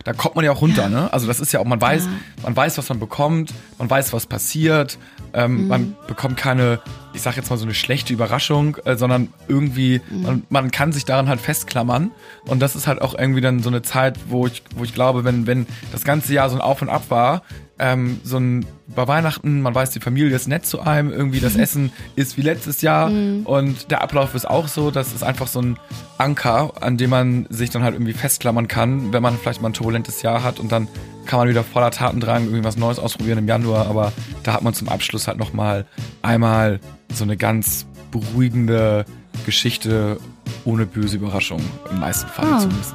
Da kommt man ja auch runter, ne? Also das ist ja auch, man weiß, man weiß, was man bekommt, man weiß, was passiert, Mhm. ähm, man bekommt keine, ich sag jetzt mal so eine schlechte Überraschung, äh, sondern irgendwie, Mhm. man, man kann sich daran halt festklammern. Und das ist halt auch irgendwie dann so eine Zeit, wo ich, wo ich glaube, wenn, wenn das ganze Jahr so ein Auf und Ab war, ähm, so ein bei Weihnachten, man weiß, die Familie ist nett zu einem, irgendwie das Essen ist wie letztes Jahr und der Ablauf ist auch so, das ist einfach so ein Anker, an dem man sich dann halt irgendwie festklammern kann, wenn man vielleicht mal ein turbulentes Jahr hat und dann kann man wieder voller Tatendrang irgendwie was Neues ausprobieren im Januar, aber da hat man zum Abschluss halt nochmal einmal so eine ganz beruhigende Geschichte ohne böse Überraschung, im meisten Fall Ah. zumindest.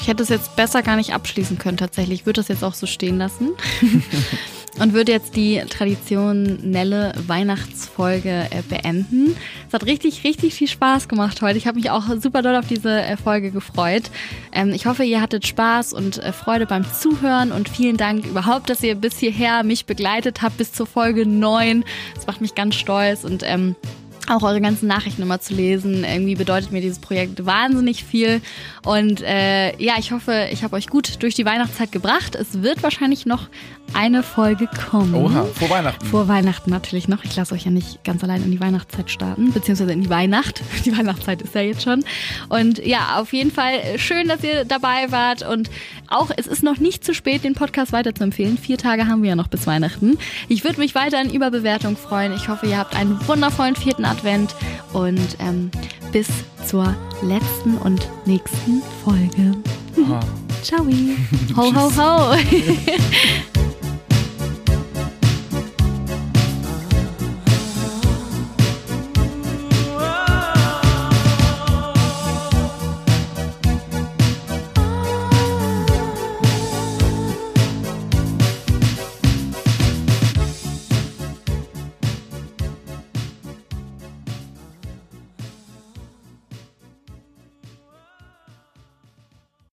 Ich hätte es jetzt besser gar nicht abschließen können tatsächlich. Ich würde das jetzt auch so stehen lassen. Und würde jetzt die traditionelle Weihnachtsfolge äh, beenden. Es hat richtig, richtig viel Spaß gemacht heute. Ich habe mich auch super doll auf diese äh, Folge gefreut. Ähm, ich hoffe, ihr hattet Spaß und äh, Freude beim Zuhören und vielen Dank überhaupt, dass ihr bis hierher mich begleitet habt bis zur Folge 9. Das macht mich ganz stolz und ähm, auch eure ganzen Nachrichten immer zu lesen. Irgendwie bedeutet mir dieses Projekt wahnsinnig viel. Und äh, ja, ich hoffe, ich habe euch gut durch die Weihnachtszeit gebracht. Es wird wahrscheinlich noch eine Folge kommen. Oha, vor Weihnachten. Vor Weihnachten natürlich noch. Ich lasse euch ja nicht ganz allein in die Weihnachtszeit starten, beziehungsweise in die Weihnacht. Die Weihnachtszeit ist ja jetzt schon. Und ja, auf jeden Fall schön, dass ihr dabei wart. Und auch, es ist noch nicht zu spät, den Podcast weiterzuempfehlen. Vier Tage haben wir ja noch bis Weihnachten. Ich würde mich weiterhin über Bewertung freuen. Ich hoffe, ihr habt einen wundervollen vierten Advent. Und ähm, bis zur letzten und nächsten Folge. Ah. Ciao. ho, ho, ho.